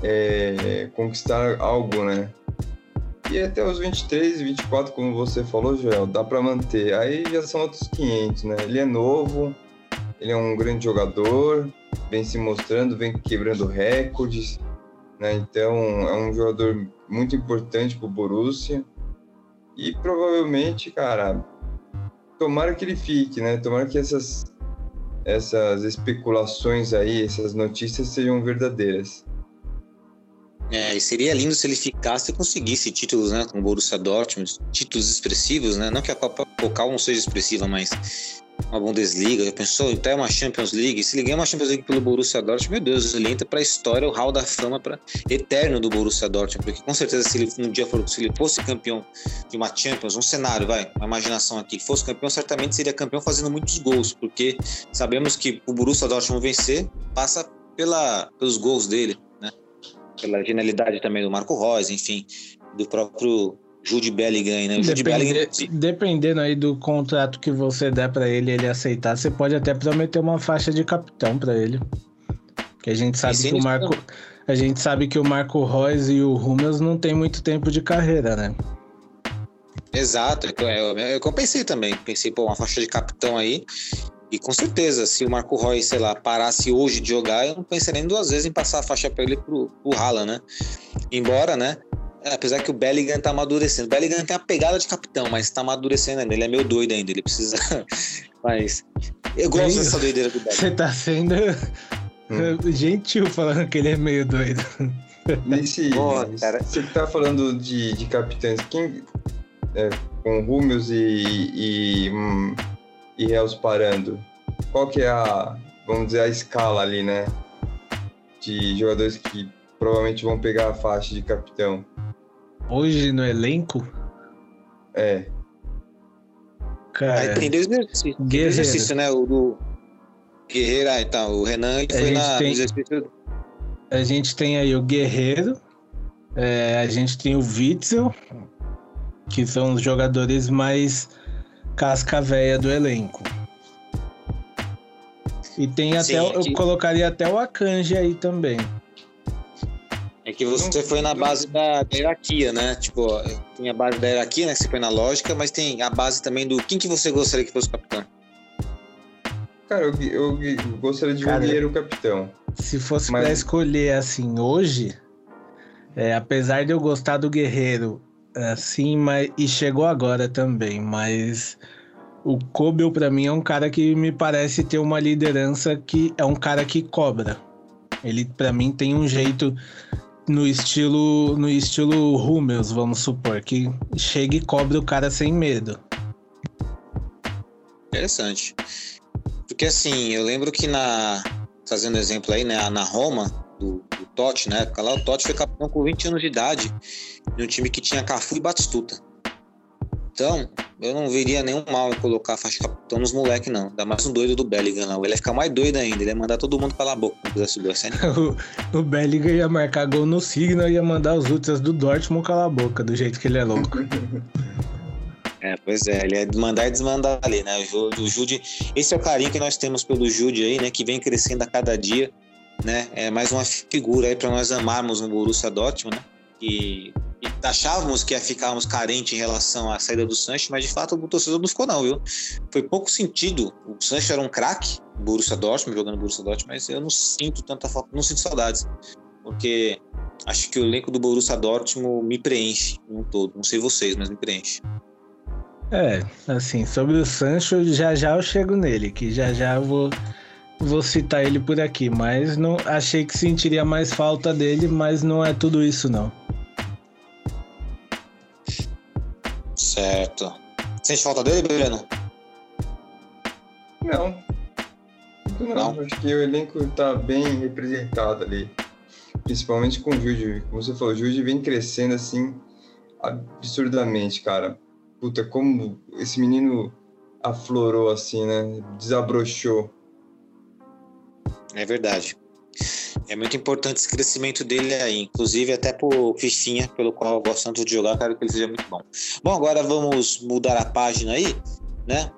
é, conquistar algo, né? E até os 23, 24, como você falou, Joel, dá para manter. Aí já são outros 500, né? Ele é novo, ele é um grande jogador, vem se mostrando, vem quebrando recordes, né? Então é um jogador muito importante para o Borussia. E provavelmente, cara, tomara que ele fique, né? Tomara que essas essas especulações aí, essas notícias sejam verdadeiras. É, e seria lindo se ele ficasse e conseguisse títulos, né, com o Borussia Dortmund, títulos expressivos, né? Não que a Copa Pokal não seja expressiva, mas uma Bundesliga, já pensou? Então é uma Champions League. Se ele ganhar uma Champions League pelo Borussia Dortmund, meu Deus, ele entra para a história, o hall da fama para eterno do Borussia Dortmund, porque com certeza se ele um dia for, se ele fosse campeão de uma Champions, um cenário, vai, uma imaginação aqui, fosse campeão, certamente seria campeão fazendo muitos gols, porque sabemos que o Borussia Dortmund vencer passa pela, pelos gols dele? Pela genialidade também do Marco Reus, enfim, do próprio Jude Bellingham, né? Jude Bellingham... Dependendo aí do contrato que você der para ele, ele aceitar, você pode até prometer uma faixa de capitão para ele. Que a gente sabe que o Marco, a gente sabe que o Marco Reus e o Hummels não tem muito tempo de carreira, né? Exato, eu, eu, eu pensei também, pensei pô, uma faixa de capitão aí. E com certeza, se o Marco Reus, sei lá, parasse hoje de jogar, eu não pensaria nem duas vezes em passar a faixa para ele pro, pro Haaland, né? Embora, né? É, apesar que o Bellingham tá amadurecendo. O Bellingham tem a pegada de capitão, mas tá amadurecendo ainda. Ele é meio doido ainda, ele precisa. mas. Eu gosto dessa doideira do Bellingham. Você tá sendo hum. gentil falando que ele é meio doido. Nesse. Boa, você tá falando de, de capitães. Quem. É, com Rúmeus e. e, hum, e Reus parando. Qual que é a. Vamos dizer, a escala ali, né? De jogadores que provavelmente vão pegar a faixa de capitão. Hoje no elenco? É. Cara, Aí tem dois exercícios. Né? O do Guerreiro, ah, então, o Renan ele foi na, tem, exercício. A gente tem aí o Guerreiro, é, a gente tem o Witzel, que são os jogadores mais casca véia do elenco. E tem até, Sim, eu colocaria até o Akanji aí também. É que você foi na base da, da hierarquia, né? Tipo, tem a base da hierarquia, né? Que você foi na lógica, mas tem a base também do quem que você gostaria que fosse o capitão. Cara, eu, eu gostaria de ver o capitão. Se fosse mas... pra escolher assim hoje, é, apesar de eu gostar do Guerreiro, assim, mas e chegou agora também, mas o Kobel para mim é um cara que me parece ter uma liderança que é um cara que cobra. Ele para mim tem um jeito no estilo no estilo Hummels, vamos supor, que chega e cobre o cara sem medo. Interessante. Porque assim, eu lembro que na. Fazendo exemplo aí, né? Na Roma, do, do Totti, né? Lá o Totti foi campeão com 20 anos de idade, de um time que tinha Cafu e Batistuta. Então, eu não veria nenhum mal em colocar a faixa de capitão nos moleques, não. Ainda mais um doido do Bellingham, não. Ele ia ficar mais doido ainda. Ele ia mandar todo mundo calar a boca quando subir a cena. o, o Bellingham ia marcar gol no signo e ia mandar os ultras do Dortmund calar a boca, do jeito que ele é louco. É, pois é, ele é mandar e desmandar ali, né? O, Jude, esse é o carinho que nós temos pelo Jude aí, né? Que vem crescendo a cada dia, né? É mais uma figura aí para nós amarmos no Borussia Dortmund, né? Que achávamos que ia ficarmos carentes em relação à saída do Sancho, mas de fato o torcedor não ficou não, viu? Foi pouco sentido. O Sancho era um craque, Borussia Dortmund, jogando Borussia Dortmund, mas eu não sinto tanta falta, não sinto saudades, porque acho que o elenco do Borussia Dortmund me preenche um todo. Não sei vocês, mas me preenche. É, assim, sobre o Sancho, já já eu chego nele, que já já eu vou, vou citar ele por aqui, mas não achei que sentiria mais falta dele, mas não é tudo isso não. Certo. Sente falta dele, Breno? Não. Não, não. Acho que o elenco tá bem representado ali. Principalmente com o Jude. Como você falou, o Jude vem crescendo assim absurdamente, cara puta, como esse menino aflorou assim, né? Desabrochou. É verdade. É muito importante esse crescimento dele aí, inclusive até pro Fifinha, pelo qual eu gosto tanto de jogar, quero que ele seja muito bom. Bom, agora vamos mudar a página aí, né?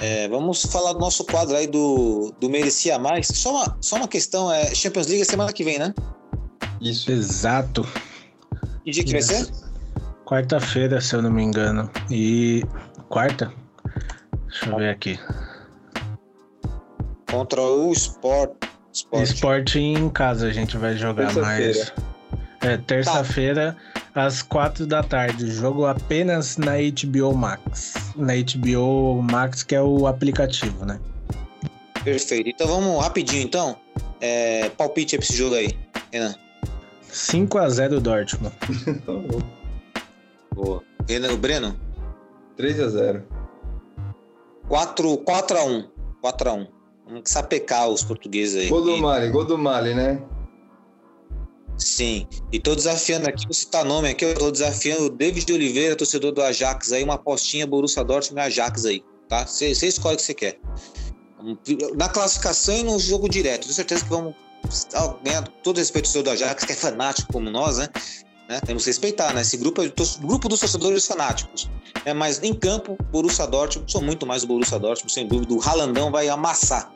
É, vamos falar do nosso quadro aí do, do Merecia Mais. Só uma, só uma questão, é Champions League semana que vem, né? Isso. Exato. Que dia que vai ser? Quarta-feira, se eu não me engano. E. Quarta? Deixa eu ver aqui. Contra o Sport esporte. Esporte em casa a gente vai jogar mais. É, terça-feira, tá. às quatro da tarde. Jogo apenas na HBO Max. Na HBO Max, que é o aplicativo, né? Perfeito. Então vamos rapidinho, então. É, palpite pra esse jogo aí, Renan. 5x0 Dortmund. tá bom. Boa. Renan, o Breno? 3x0. 4, 4x1. 4x1 sapecar os portugueses aí. Gol do Mali, gol do Mali, né? Sim. E tô desafiando aqui, vou citar nome aqui, eu tô desafiando o David de Oliveira, torcedor do Ajax aí, uma apostinha Borussia Dortmund e Ajax aí, tá? Você escolhe o que você quer. Na classificação e no jogo direto. Tenho certeza que vamos ganhar todo respeito ao seu do Ajax, que é fanático como nós, né? Né? Temos que respeitar, né? Esse grupo é o grupo dos torcedores fanáticos. É, mas em campo, Borussia Dortmund, sou muito mais o Borussia Dortmund, sem dúvida. O Ralandão vai amassar?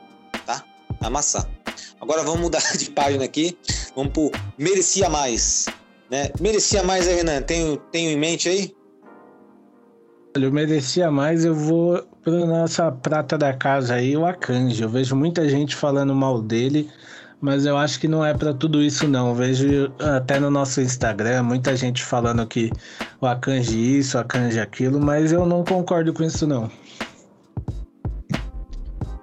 Amassar. Agora vamos mudar de página aqui. Vamos pro Merecia Mais. Né? Merecia mais aí, Renan? Tenho, tenho em mente aí? Olha, eu merecia mais, eu vou para nossa prata da casa aí, o Akanji. Eu vejo muita gente falando mal dele mas eu acho que não é para tudo isso não. Vejo até no nosso Instagram muita gente falando que o Akanji isso, o Akanji aquilo, mas eu não concordo com isso não.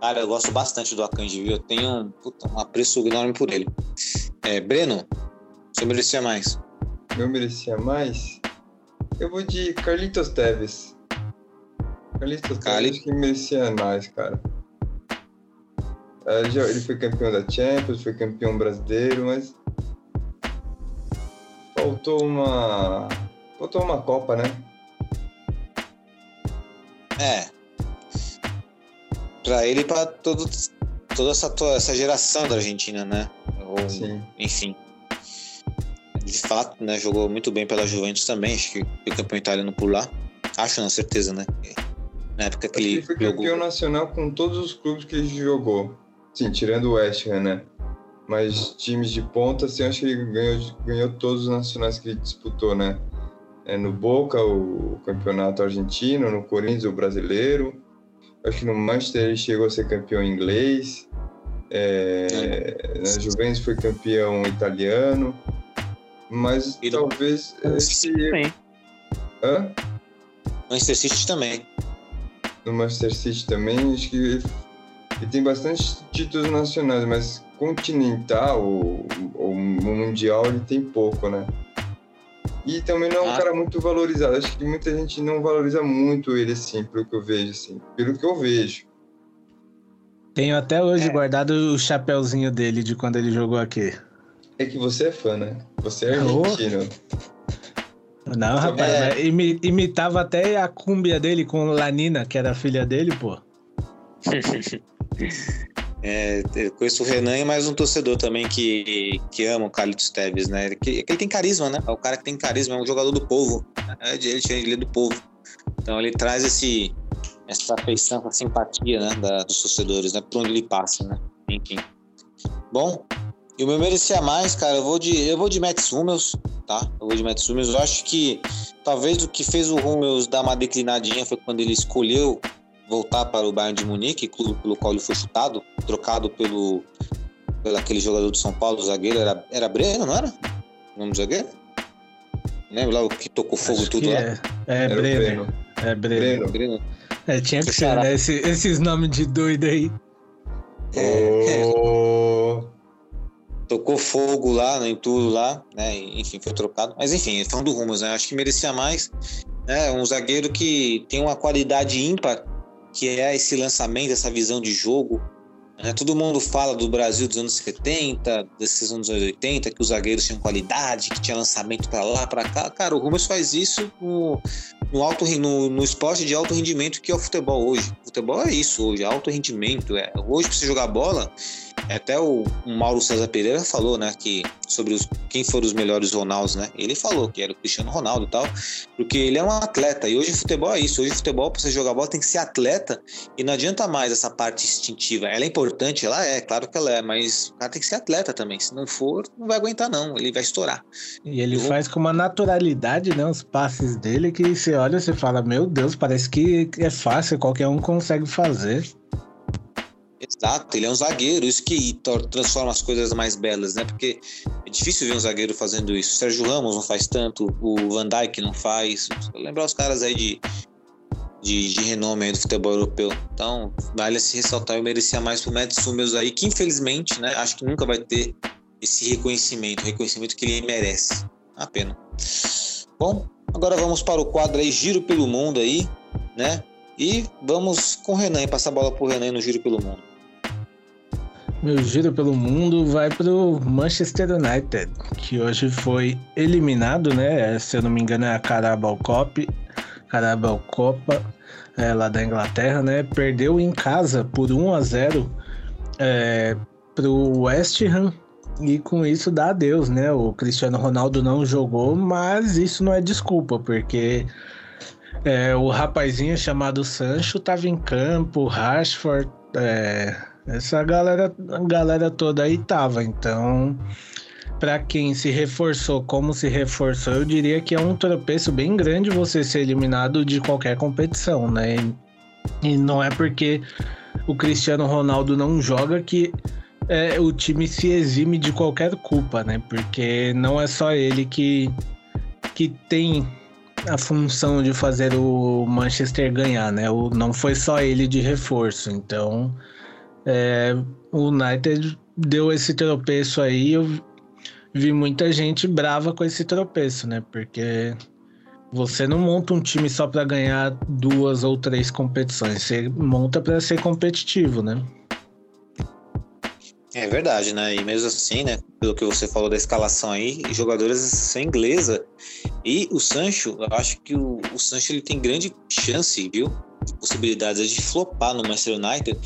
Cara, eu gosto bastante do Akanji, viu? Eu tenho um, puta, um apreço enorme por ele. É, Breno, você merecia mais? Eu merecia mais? Eu vou de Carlitos Teves. Carlitos Teves que merecia mais, cara. Ele foi campeão da Champions, foi campeão brasileiro, mas faltou uma faltou uma Copa, né? É. Para ele e para todo, toda essa, essa geração da Argentina, né? Ou, Sim. Enfim. De fato, né? Jogou muito bem pela Juventus também. Acho que foi campeão italiano por lá. Acho, na certeza, né? Na época que ele, ele foi campeão jogou... nacional com todos os clubes que ele jogou. Sim, tirando o West Ham, né? Mas times de ponta, assim, acho que ele ganhou, ganhou todos os nacionais que ele disputou, né? É, no Boca, o campeonato argentino, no Corinthians, o brasileiro. Acho que no Manchester ele chegou a ser campeão inglês. É, na Juventus foi campeão italiano. Mas e talvez. Esse... Também. Hã? Manchester City também. No Manchester City também, acho que ele tem bastante títulos nacionais, mas continental, o, o mundial, ele tem pouco, né? E também não é um ah. cara muito valorizado. Acho que muita gente não valoriza muito ele, assim, pelo que eu vejo, assim. Pelo que eu vejo. Tenho até hoje é. guardado o chapéuzinho dele de quando ele jogou aqui. É que você é fã, né? Você é argentino. Não, rapaz, é... imitava até a cúmbia dele com Lanina, que era a filha dele, pô. É, conheço o Renan e mais um torcedor também que, que ama o Carlitos Teves, né? Ele, ele tem carisma, né? É o cara que tem carisma, é um jogador do povo. É, ele, ele é do povo. Então ele traz esse, essa afeição, essa simpatia né, da, dos torcedores, né? Por onde ele passa, né? Enfim. Bom, e o meu merecia mais, cara, eu vou de, eu vou de Mets Hummels, tá? Eu vou de Mets Hummels. Eu acho que talvez o que fez o Hummels dar uma declinadinha foi quando ele escolheu voltar para o Bayern de Munique, clube pelo qual ele foi chutado, trocado pelo, pelo aquele jogador do São Paulo, o zagueiro, era, era Breno, não era? O nome do zagueiro? Lembra lá o que tocou fogo Acho tudo lá? É, é Breno. É Breno. Breno. É, tinha que ser, né? Esse, esses nomes de doido aí. É, oh. Tocou fogo lá, né, em tudo lá, né? Enfim, foi trocado. Mas enfim, falando do Rumos, né? Acho que merecia mais. É um zagueiro que tem uma qualidade ímpar que é esse lançamento, essa visão de jogo. Né? Todo mundo fala do Brasil dos anos 70, desses anos 80, que os zagueiros tinham qualidade, que tinha lançamento para lá, para cá. Cara, o Rubens faz isso no, no, alto, no, no esporte de alto rendimento que é o futebol hoje. O futebol é isso hoje, alto rendimento. É. Hoje, para você jogar bola, até o, Mauro César Pereira falou, né, que sobre os, quem foram os melhores Ronaldos, né? Ele falou que era o Cristiano Ronaldo e tal, porque ele é um atleta. E hoje o futebol é isso. Hoje o futebol, para você jogar bola, tem que ser atleta e não adianta mais essa parte instintiva. Ela é importante, ela é, claro que ela é, mas o cara tem que ser atleta também. Se não for, não vai aguentar, não. Ele vai estourar. E ele Eu... faz com uma naturalidade, né? Os passes dele que você olha e você fala, meu Deus, parece que é fácil, qualquer um consegue fazer. Exato, ele é um zagueiro, isso que transforma as coisas mais belas, né? Porque é difícil ver um zagueiro fazendo isso. O Sérgio Ramos não faz tanto, o Van Dijk não faz. Lembrar os caras aí de, de, de renome aí do futebol europeu. Então, vale se ressaltar, eu merecia mais pro Mets Hummels aí, que infelizmente, né, acho que nunca vai ter esse reconhecimento, reconhecimento que ele merece. A pena. Bom, agora vamos para o quadro aí, Giro pelo Mundo aí, né? E vamos com o Renan, passar a bola pro Renan no Giro pelo Mundo. Meu giro pelo mundo vai para o Manchester United, que hoje foi eliminado, né? Se eu não me engano, é a Carabao Cup, Carabao Copa, é, lá da Inglaterra, né? Perdeu em casa por 1 a 0 é, para o West Ham e com isso dá adeus, né? O Cristiano Ronaldo não jogou, mas isso não é desculpa, porque é, o rapazinho chamado Sancho estava em campo, Rashford, é, essa galera, galera toda aí tava. Então, para quem se reforçou como se reforçou, eu diria que é um tropeço bem grande você ser eliminado de qualquer competição, né? E não é porque o Cristiano Ronaldo não joga que é, o time se exime de qualquer culpa, né? Porque não é só ele que, que tem a função de fazer o Manchester ganhar, né? O, não foi só ele de reforço, então é, o United deu esse tropeço aí. Eu vi muita gente brava com esse tropeço, né? Porque você não monta um time só para ganhar duas ou três competições, você monta para ser competitivo, né? É verdade, né? E mesmo assim, né? Pelo que você falou da escalação aí, jogadores sem inglesa. E o Sancho, eu acho que o, o Sancho ele tem grande chance, viu? Possibilidades de flopar no Manchester United.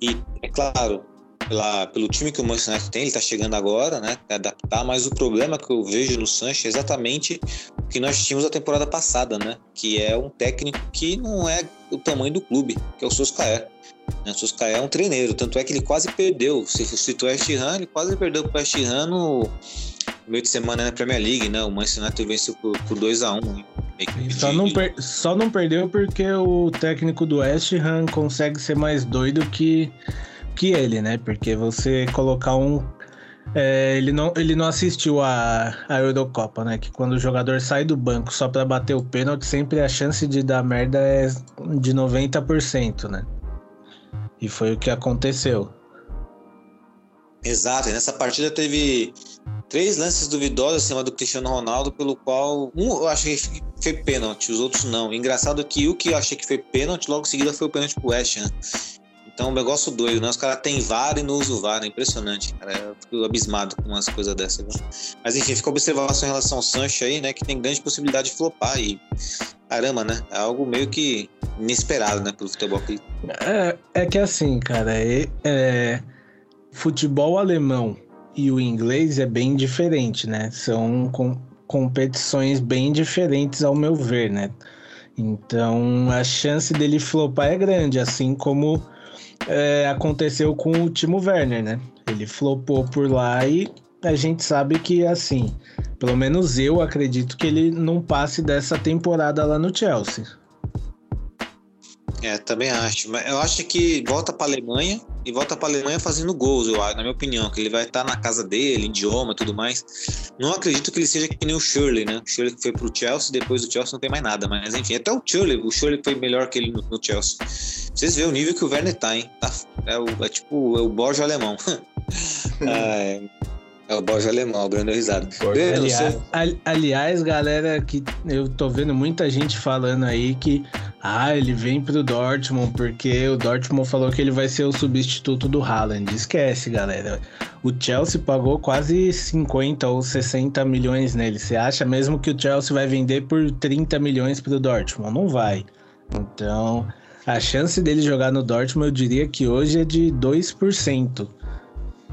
E, é claro, pela, pelo time que o Manchester United tem, ele está chegando agora, né? Adaptar, mas o problema que eu vejo no Sancho é exatamente o que nós tínhamos a temporada passada, né? Que é um técnico que não é o tamanho do clube, que é o Solskjaer. Né? O Solskjaer é um treineiro, tanto é que ele quase perdeu. Se citou o West Ham, ele quase perdeu para o West Ham no meio de semana na Premier League, né? O Manchester United venceu por, por 2x1. Um, só, não per, só não perdeu porque o técnico do West Ham consegue ser mais doido que, que ele, né? Porque você colocar um. É, ele, não, ele não assistiu a, a Eurocopa, né? Que quando o jogador sai do banco só para bater o pênalti, sempre a chance de dar merda é de 90%, né? E foi o que aconteceu. Exato, e nessa partida teve três lances duvidosos acima do Cristiano Ronaldo, pelo qual um eu achei que foi pênalti, os outros não. Engraçado que o que eu achei que foi pênalti, logo em seguida foi o pênalti pro West Ham. Então, um negócio doido, né? Os caras têm VAR e não usam VAR, é impressionante, cara. Eu fico abismado com umas coisas dessas. Viu? Mas enfim, fica a observação em relação ao Sancho aí, né? Que tem grande possibilidade de flopar e caramba, né? É algo meio que inesperado, né? Pelo futebol que É, é que assim, cara, é, é- futebol alemão e o inglês é bem diferente, né? São com- competições bem diferentes, ao meu ver, né? Então a chance dele flopar é grande, assim como é, aconteceu com o Timo Werner, né? Ele flopou por lá e a gente sabe que, assim, pelo menos eu acredito que ele não passe dessa temporada lá no Chelsea. É, também acho. Mas eu acho que volta para Alemanha e volta para Alemanha fazendo gols, eu acho, na minha opinião, que ele vai estar na casa dele, idioma tudo mais. Não acredito que ele seja que nem o Shirley, né? O Shirley foi pro Chelsea, depois do Chelsea não tem mais nada, mas enfim, até o Shirley, o Shirley foi melhor que ele no, no Chelsea. Vocês veem o nível que o Werner tá, hein? Tá, é, o, é tipo é o Borja alemão. é, é o Borja alemão, o Breno. Breno, Aliás, você- aliás, galera, que eu tô vendo muita gente falando aí que ah, ele vem pro Dortmund porque o Dortmund falou que ele vai ser o substituto do Haaland. Esquece, galera. O Chelsea pagou quase 50 ou 60 milhões nele. Você acha mesmo que o Chelsea vai vender por 30 milhões pro Dortmund? Não vai. Então, a chance dele jogar no Dortmund, eu diria que hoje é de 2%.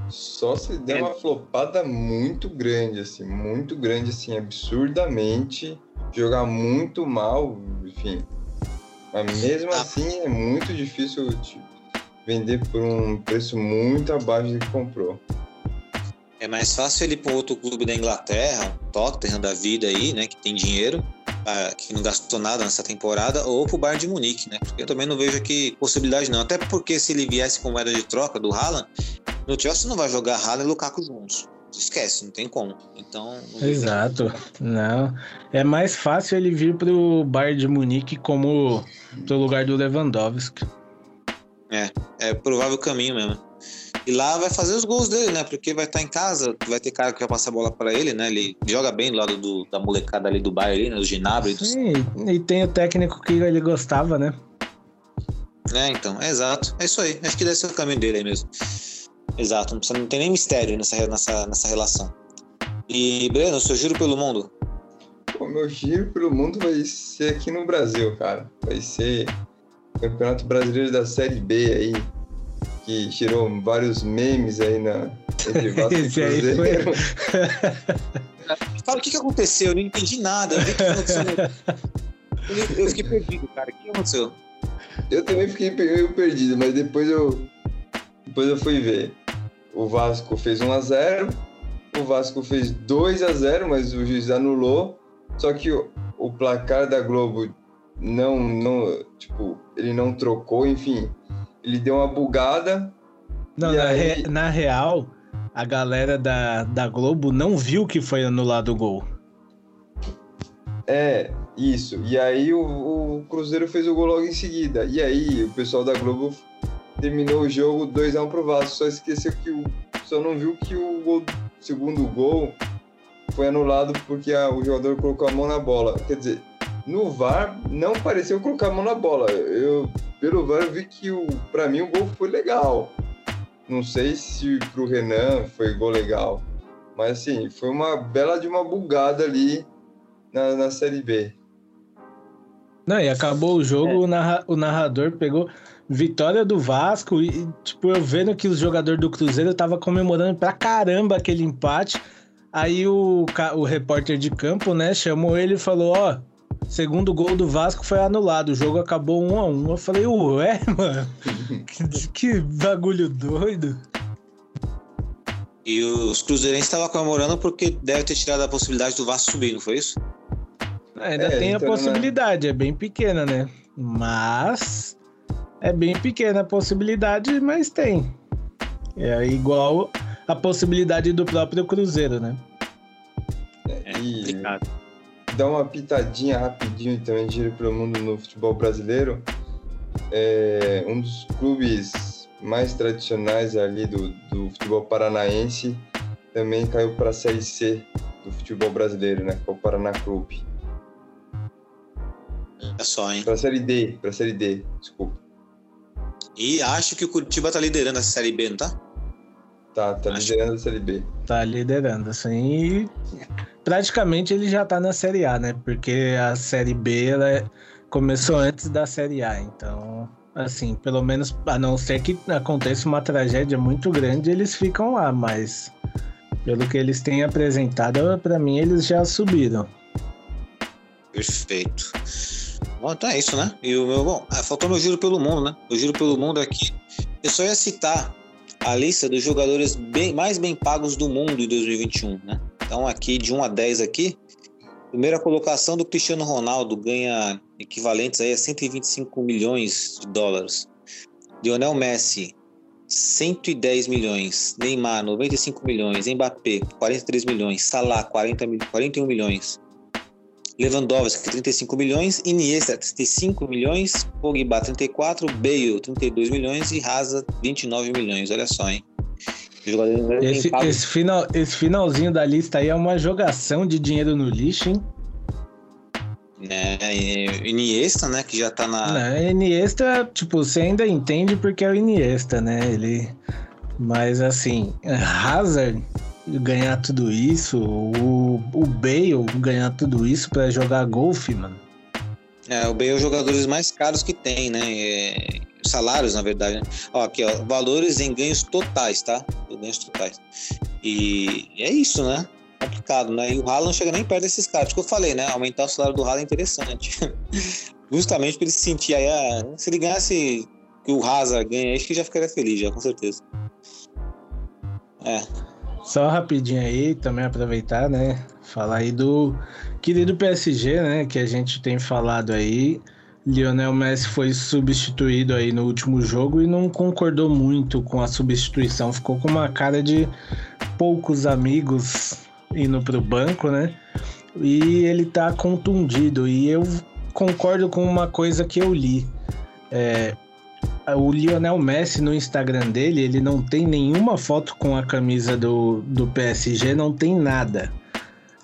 Só se der É. uma flopada muito grande, assim, muito grande, assim, absurdamente, jogar muito mal, enfim. Mas mesmo Ah. assim é muito difícil tipo, vender por um preço muito abaixo do que comprou. É mais fácil ele ir para outro clube da Inglaterra, um Tottenham da vida aí, né, que tem dinheiro, ah, que não gastou nada nessa temporada, ou pro Bayern de Munique, né? Porque eu também não vejo aqui possibilidade não. Até porque se ele viesse com moeda de troca do Haaland, no Chelsea não vai jogar Haaland e Lukaku juntos. Esquece, não tem como. Então, não Exato. Não. É mais fácil ele vir pro Bayern de Munique como pro lugar do Lewandowski. é provável caminho mesmo. E lá vai fazer os gols dele, né? Porque vai estar em casa, vai ter cara que vai passar a bola para ele, né? Ele joga bem do lado do, da molecada ali do Bayern, né? Os Ginabri, dos Sim, e tem o técnico que ele gostava, né? É, então, é exato. É isso aí. Acho que deve ser o caminho dele aí mesmo. Exato, não, precisa, não tem nem mistério nessa, nessa, nessa relação. E, Breno, seu giro pelo mundo. O meu giro pelo mundo vai ser aqui no Brasil, cara. Vai ser o Campeonato Brasileiro da Série B aí, que tirou vários memes aí na entre Vasco e Cruzeiro. Fala, o que, que aconteceu? Eu não entendi nada. O que aconteceu. Eu- eu fiquei perdido, cara. O que aconteceu? Eu também fiquei meio perdido, mas depois eu depois eu fui ver. O Vasco fez 1 a 0, o Vasco fez 2 a 0, mas o juiz anulou. Só que o, o placar da Globo não não, tipo, ele não trocou, enfim. Ele deu uma bugada. Não, na, aí- re- na real, a galera da, da Globo não viu que foi anulado o gol. É, isso. E aí o, o Cruzeiro fez o gol logo em seguida. E aí o pessoal da Globo terminou o jogo 2 a 1 pro Vasco. Só esqueceu que o só não viu que o gol- segundo gol foi anulado porque a- o jogador colocou a mão na bola. Quer dizer, no VAR não pareceu colocar a mão na bola. Eu pelo VAR eu vi que o para mim o gol foi legal. Não sei se pro Renan foi gol legal, mas assim, foi uma bela de uma bugada ali na, na Série B. Não, e acabou o jogo, o, narra- o narrador pegou vitória do Vasco e, tipo, eu vendo que os jogadores do Cruzeiro tava comemorando pra caramba aquele empate. Aí o, o repórter de campo, né, chamou ele e falou, ó, segundo gol do Vasco foi anulado, o jogo acabou um a um. Eu falei, ué, mano, que, que bagulho doido. E os Cruzeirenses estavam comemorando porque deve ter tirado a possibilidade do Vasco subir, não foi isso? Ainda É, tem a então, né? possibilidade, é bem pequena, né? Mas é bem pequena a possibilidade, mas tem. É igual a possibilidade do próprio Cruzeiro, né? É E- complicado. Dar uma pitadinha rapidinho também de giro pelo mundo no futebol brasileiro. É, um dos clubes mais tradicionais ali do, do futebol paranaense também caiu para a Série C do futebol brasileiro, né? Que é o Paraná Clube. É só, hein? Para a Série D, para a Série D, desculpa. E acho que o Curitiba tá liderando a Série B, não tá? Tá, tá Acho- liderando a Série B. Tá liderando, assim. E praticamente ele já tá na Série A, né? Porque a Série B ela é- começou antes da Série A. Então, assim, pelo menos, a não ser que aconteça uma tragédia muito grande, eles ficam lá. Mas, pelo que eles têm apresentado, pra mim, eles já subiram. Perfeito. Bom, então é isso, né? E o meu, bom, ah, faltou meu giro pelo mundo, né? O giro pelo mundo aqui. Eu só ia citar a lista dos jogadores bem, mais bem pagos do mundo em 2021, né? Então aqui de 1 a 10 aqui, primeira colocação do Cristiano Ronaldo ganha equivalentes aí a 125 milhões de dólares. Lionel Messi 110 milhões, Neymar 95 milhões, Mbappé 43 milhões, Salah 40, mil- 41 milhões. Lewandowski, 35 milhões, Iniesta, 35 milhões, Pogba, 34, Bale, 32 milhões e Hazard, 29 milhões. Olha só, hein? Esse, esse, final, esse finalzinho da lista aí é uma jogação de dinheiro no lixo, hein? E Iniesta, né? Que já tá na. Não, Iniesta, tipo, você ainda entende porque é o Iniesta, né? Ele. Mas assim, Hazard ganhar tudo isso, o, o Bale ganhar tudo isso pra jogar golfe, mano. É, o Bale é os jogadores mais caros que tem, né? É, salários, na verdade. Né? Ó, aqui, ó, valores em ganhos totais, tá? Ganhos totais. E é isso, né? Complicado, né? E o Haaland não chega nem perto desses caras. Tipo, eu falei, né? Aumentar o salário do Haaland é interessante. Justamente pra ele se sentir aí. ah, se ele ganhasse que o Hazard ganha, acho que já ficaria feliz, já, com certeza. É, Só rapidinho aí, também aproveitar, né? Falar aí do querido PSG, né? Que a gente tem falado aí. Lionel Messi foi substituído aí no último jogo e não concordou muito com a substituição. Ficou com uma cara de poucos amigos indo pro banco, né? E ele tá contundido. E eu concordo com uma coisa que eu li. É, o Lionel Messi no Instagram dele, ele não tem nenhuma foto com a camisa do, do PSG, não tem nada.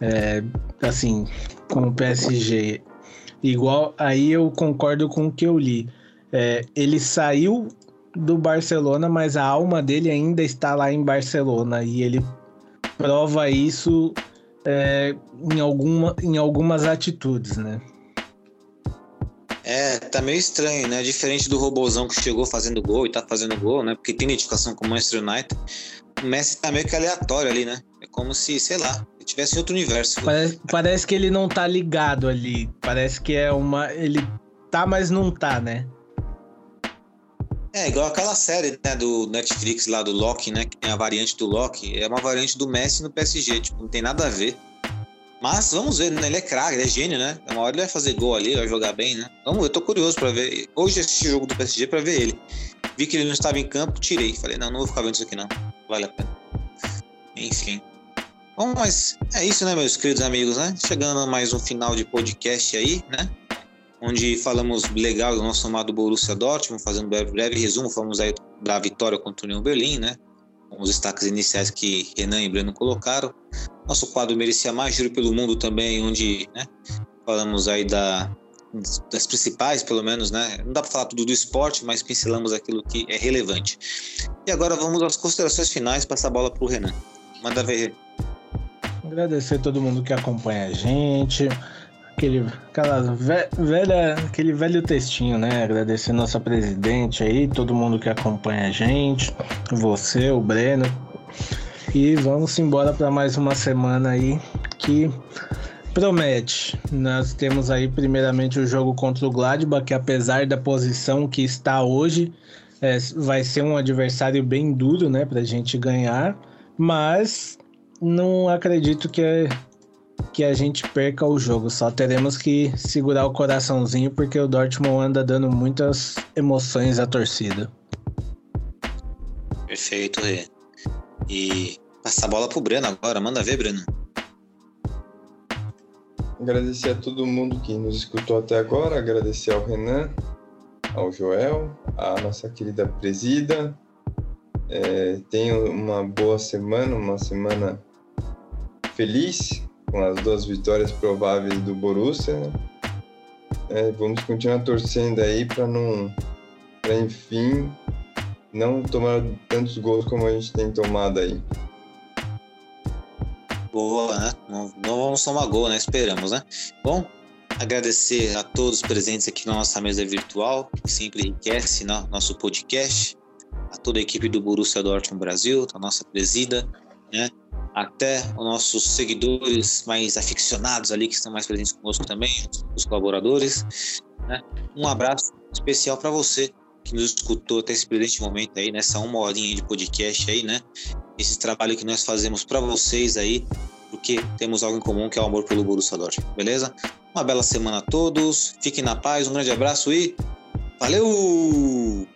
É, assim, com o PSG. Igual, aí eu concordo com o que eu li. É, ele saiu do Barcelona, mas a alma dele ainda está lá em Barcelona e ele prova isso é, em, alguma, em algumas atitudes, né? É, tá meio estranho, né? Diferente do robozão que chegou fazendo gol e tá fazendo gol, né? Porque tem identificação com o Manchester United. O Messi tá meio que aleatório ali, né? É como se, sei lá, ele tivesse outro universo. Parece, parece que ele não tá ligado ali. Parece que é uma. Ele tá, mas não tá, né? É, igual aquela série, né, do Netflix lá do Loki, né? Que tem a variante do Loki. É uma variante do Messi no PSG, tipo, não tem nada a ver. Mas vamos ver, né? Ele é craque, ele é gênio, né? Uma hora ele vai fazer gol ali, vai jogar bem, né? Vamos eu tô curioso pra ver. Hoje assisti jogo do PSG pra ver ele. Vi que ele não estava em campo, tirei. Falei, não, não vou ficar vendo isso aqui não. Vale a pena. Enfim. Bom, mas é isso, né, meus queridos amigos, né? Chegando a mais um final de podcast aí, né? Onde falamos legal do nosso amado Borussia Dortmund, fazendo um breve, breve resumo, falamos aí da vitória contra o União Berlim, né? Com os destaques iniciais que Renan e Breno colocaram. Nosso quadro merecia mais giro pelo mundo também, onde né, falamos aí da, das principais, pelo menos, né? Não dá para falar tudo do esporte, mas pincelamos aquilo que é relevante. E agora vamos às considerações finais, passar a bola para o Renan. Manda ver. Agradecer a todo mundo que acompanha a gente. Aquele, aquela ve- velha, aquele velho textinho, né? Agradecer nossa presidente aí, todo mundo que acompanha a gente, você, o Breno. E vamos embora para mais uma semana aí que promete. Nós temos aí primeiramente o jogo contra o Gladbach, que apesar da posição que está hoje, é, vai ser um adversário bem duro, né, pra gente ganhar, mas não acredito que, que a gente perca o jogo. Só teremos que segurar o coraçãozinho porque o Dortmund anda dando muitas emoções à torcida. Perfeito, Rê. E passar a bola pro Breno agora. Manda ver, Breno. Agradecer a todo mundo que nos escutou até agora, agradecer ao Renan, ao Joel, à nossa querida presida, é, uma boa semana, uma semana feliz, com as duas vitórias prováveis do Borussia. É, vamos continuar torcendo aí para não, para enfim, não tomar tantos gols como a gente tem tomado aí. Boa, né? Não, não vamos tomar gol, né? Esperamos, né? Bom, agradecer a todos presentes aqui na nossa mesa virtual, que sempre enriquece né, nosso podcast, a toda a equipe do Borussia Dortmund Brasil, a nossa presida, né? até os nossos seguidores mais aficionados ali, que estão mais presentes conosco também, os colaboradores. Né? Um abraço especial para você que nos escutou até esse presente momento aí, nessa uma horinha de podcast aí, né? Esse trabalho que nós fazemos para vocês aí, porque temos algo em comum que é o amor pelo Borussia Dortmund, beleza? Uma bela semana a todos, fiquem na paz, um grande abraço e valeu!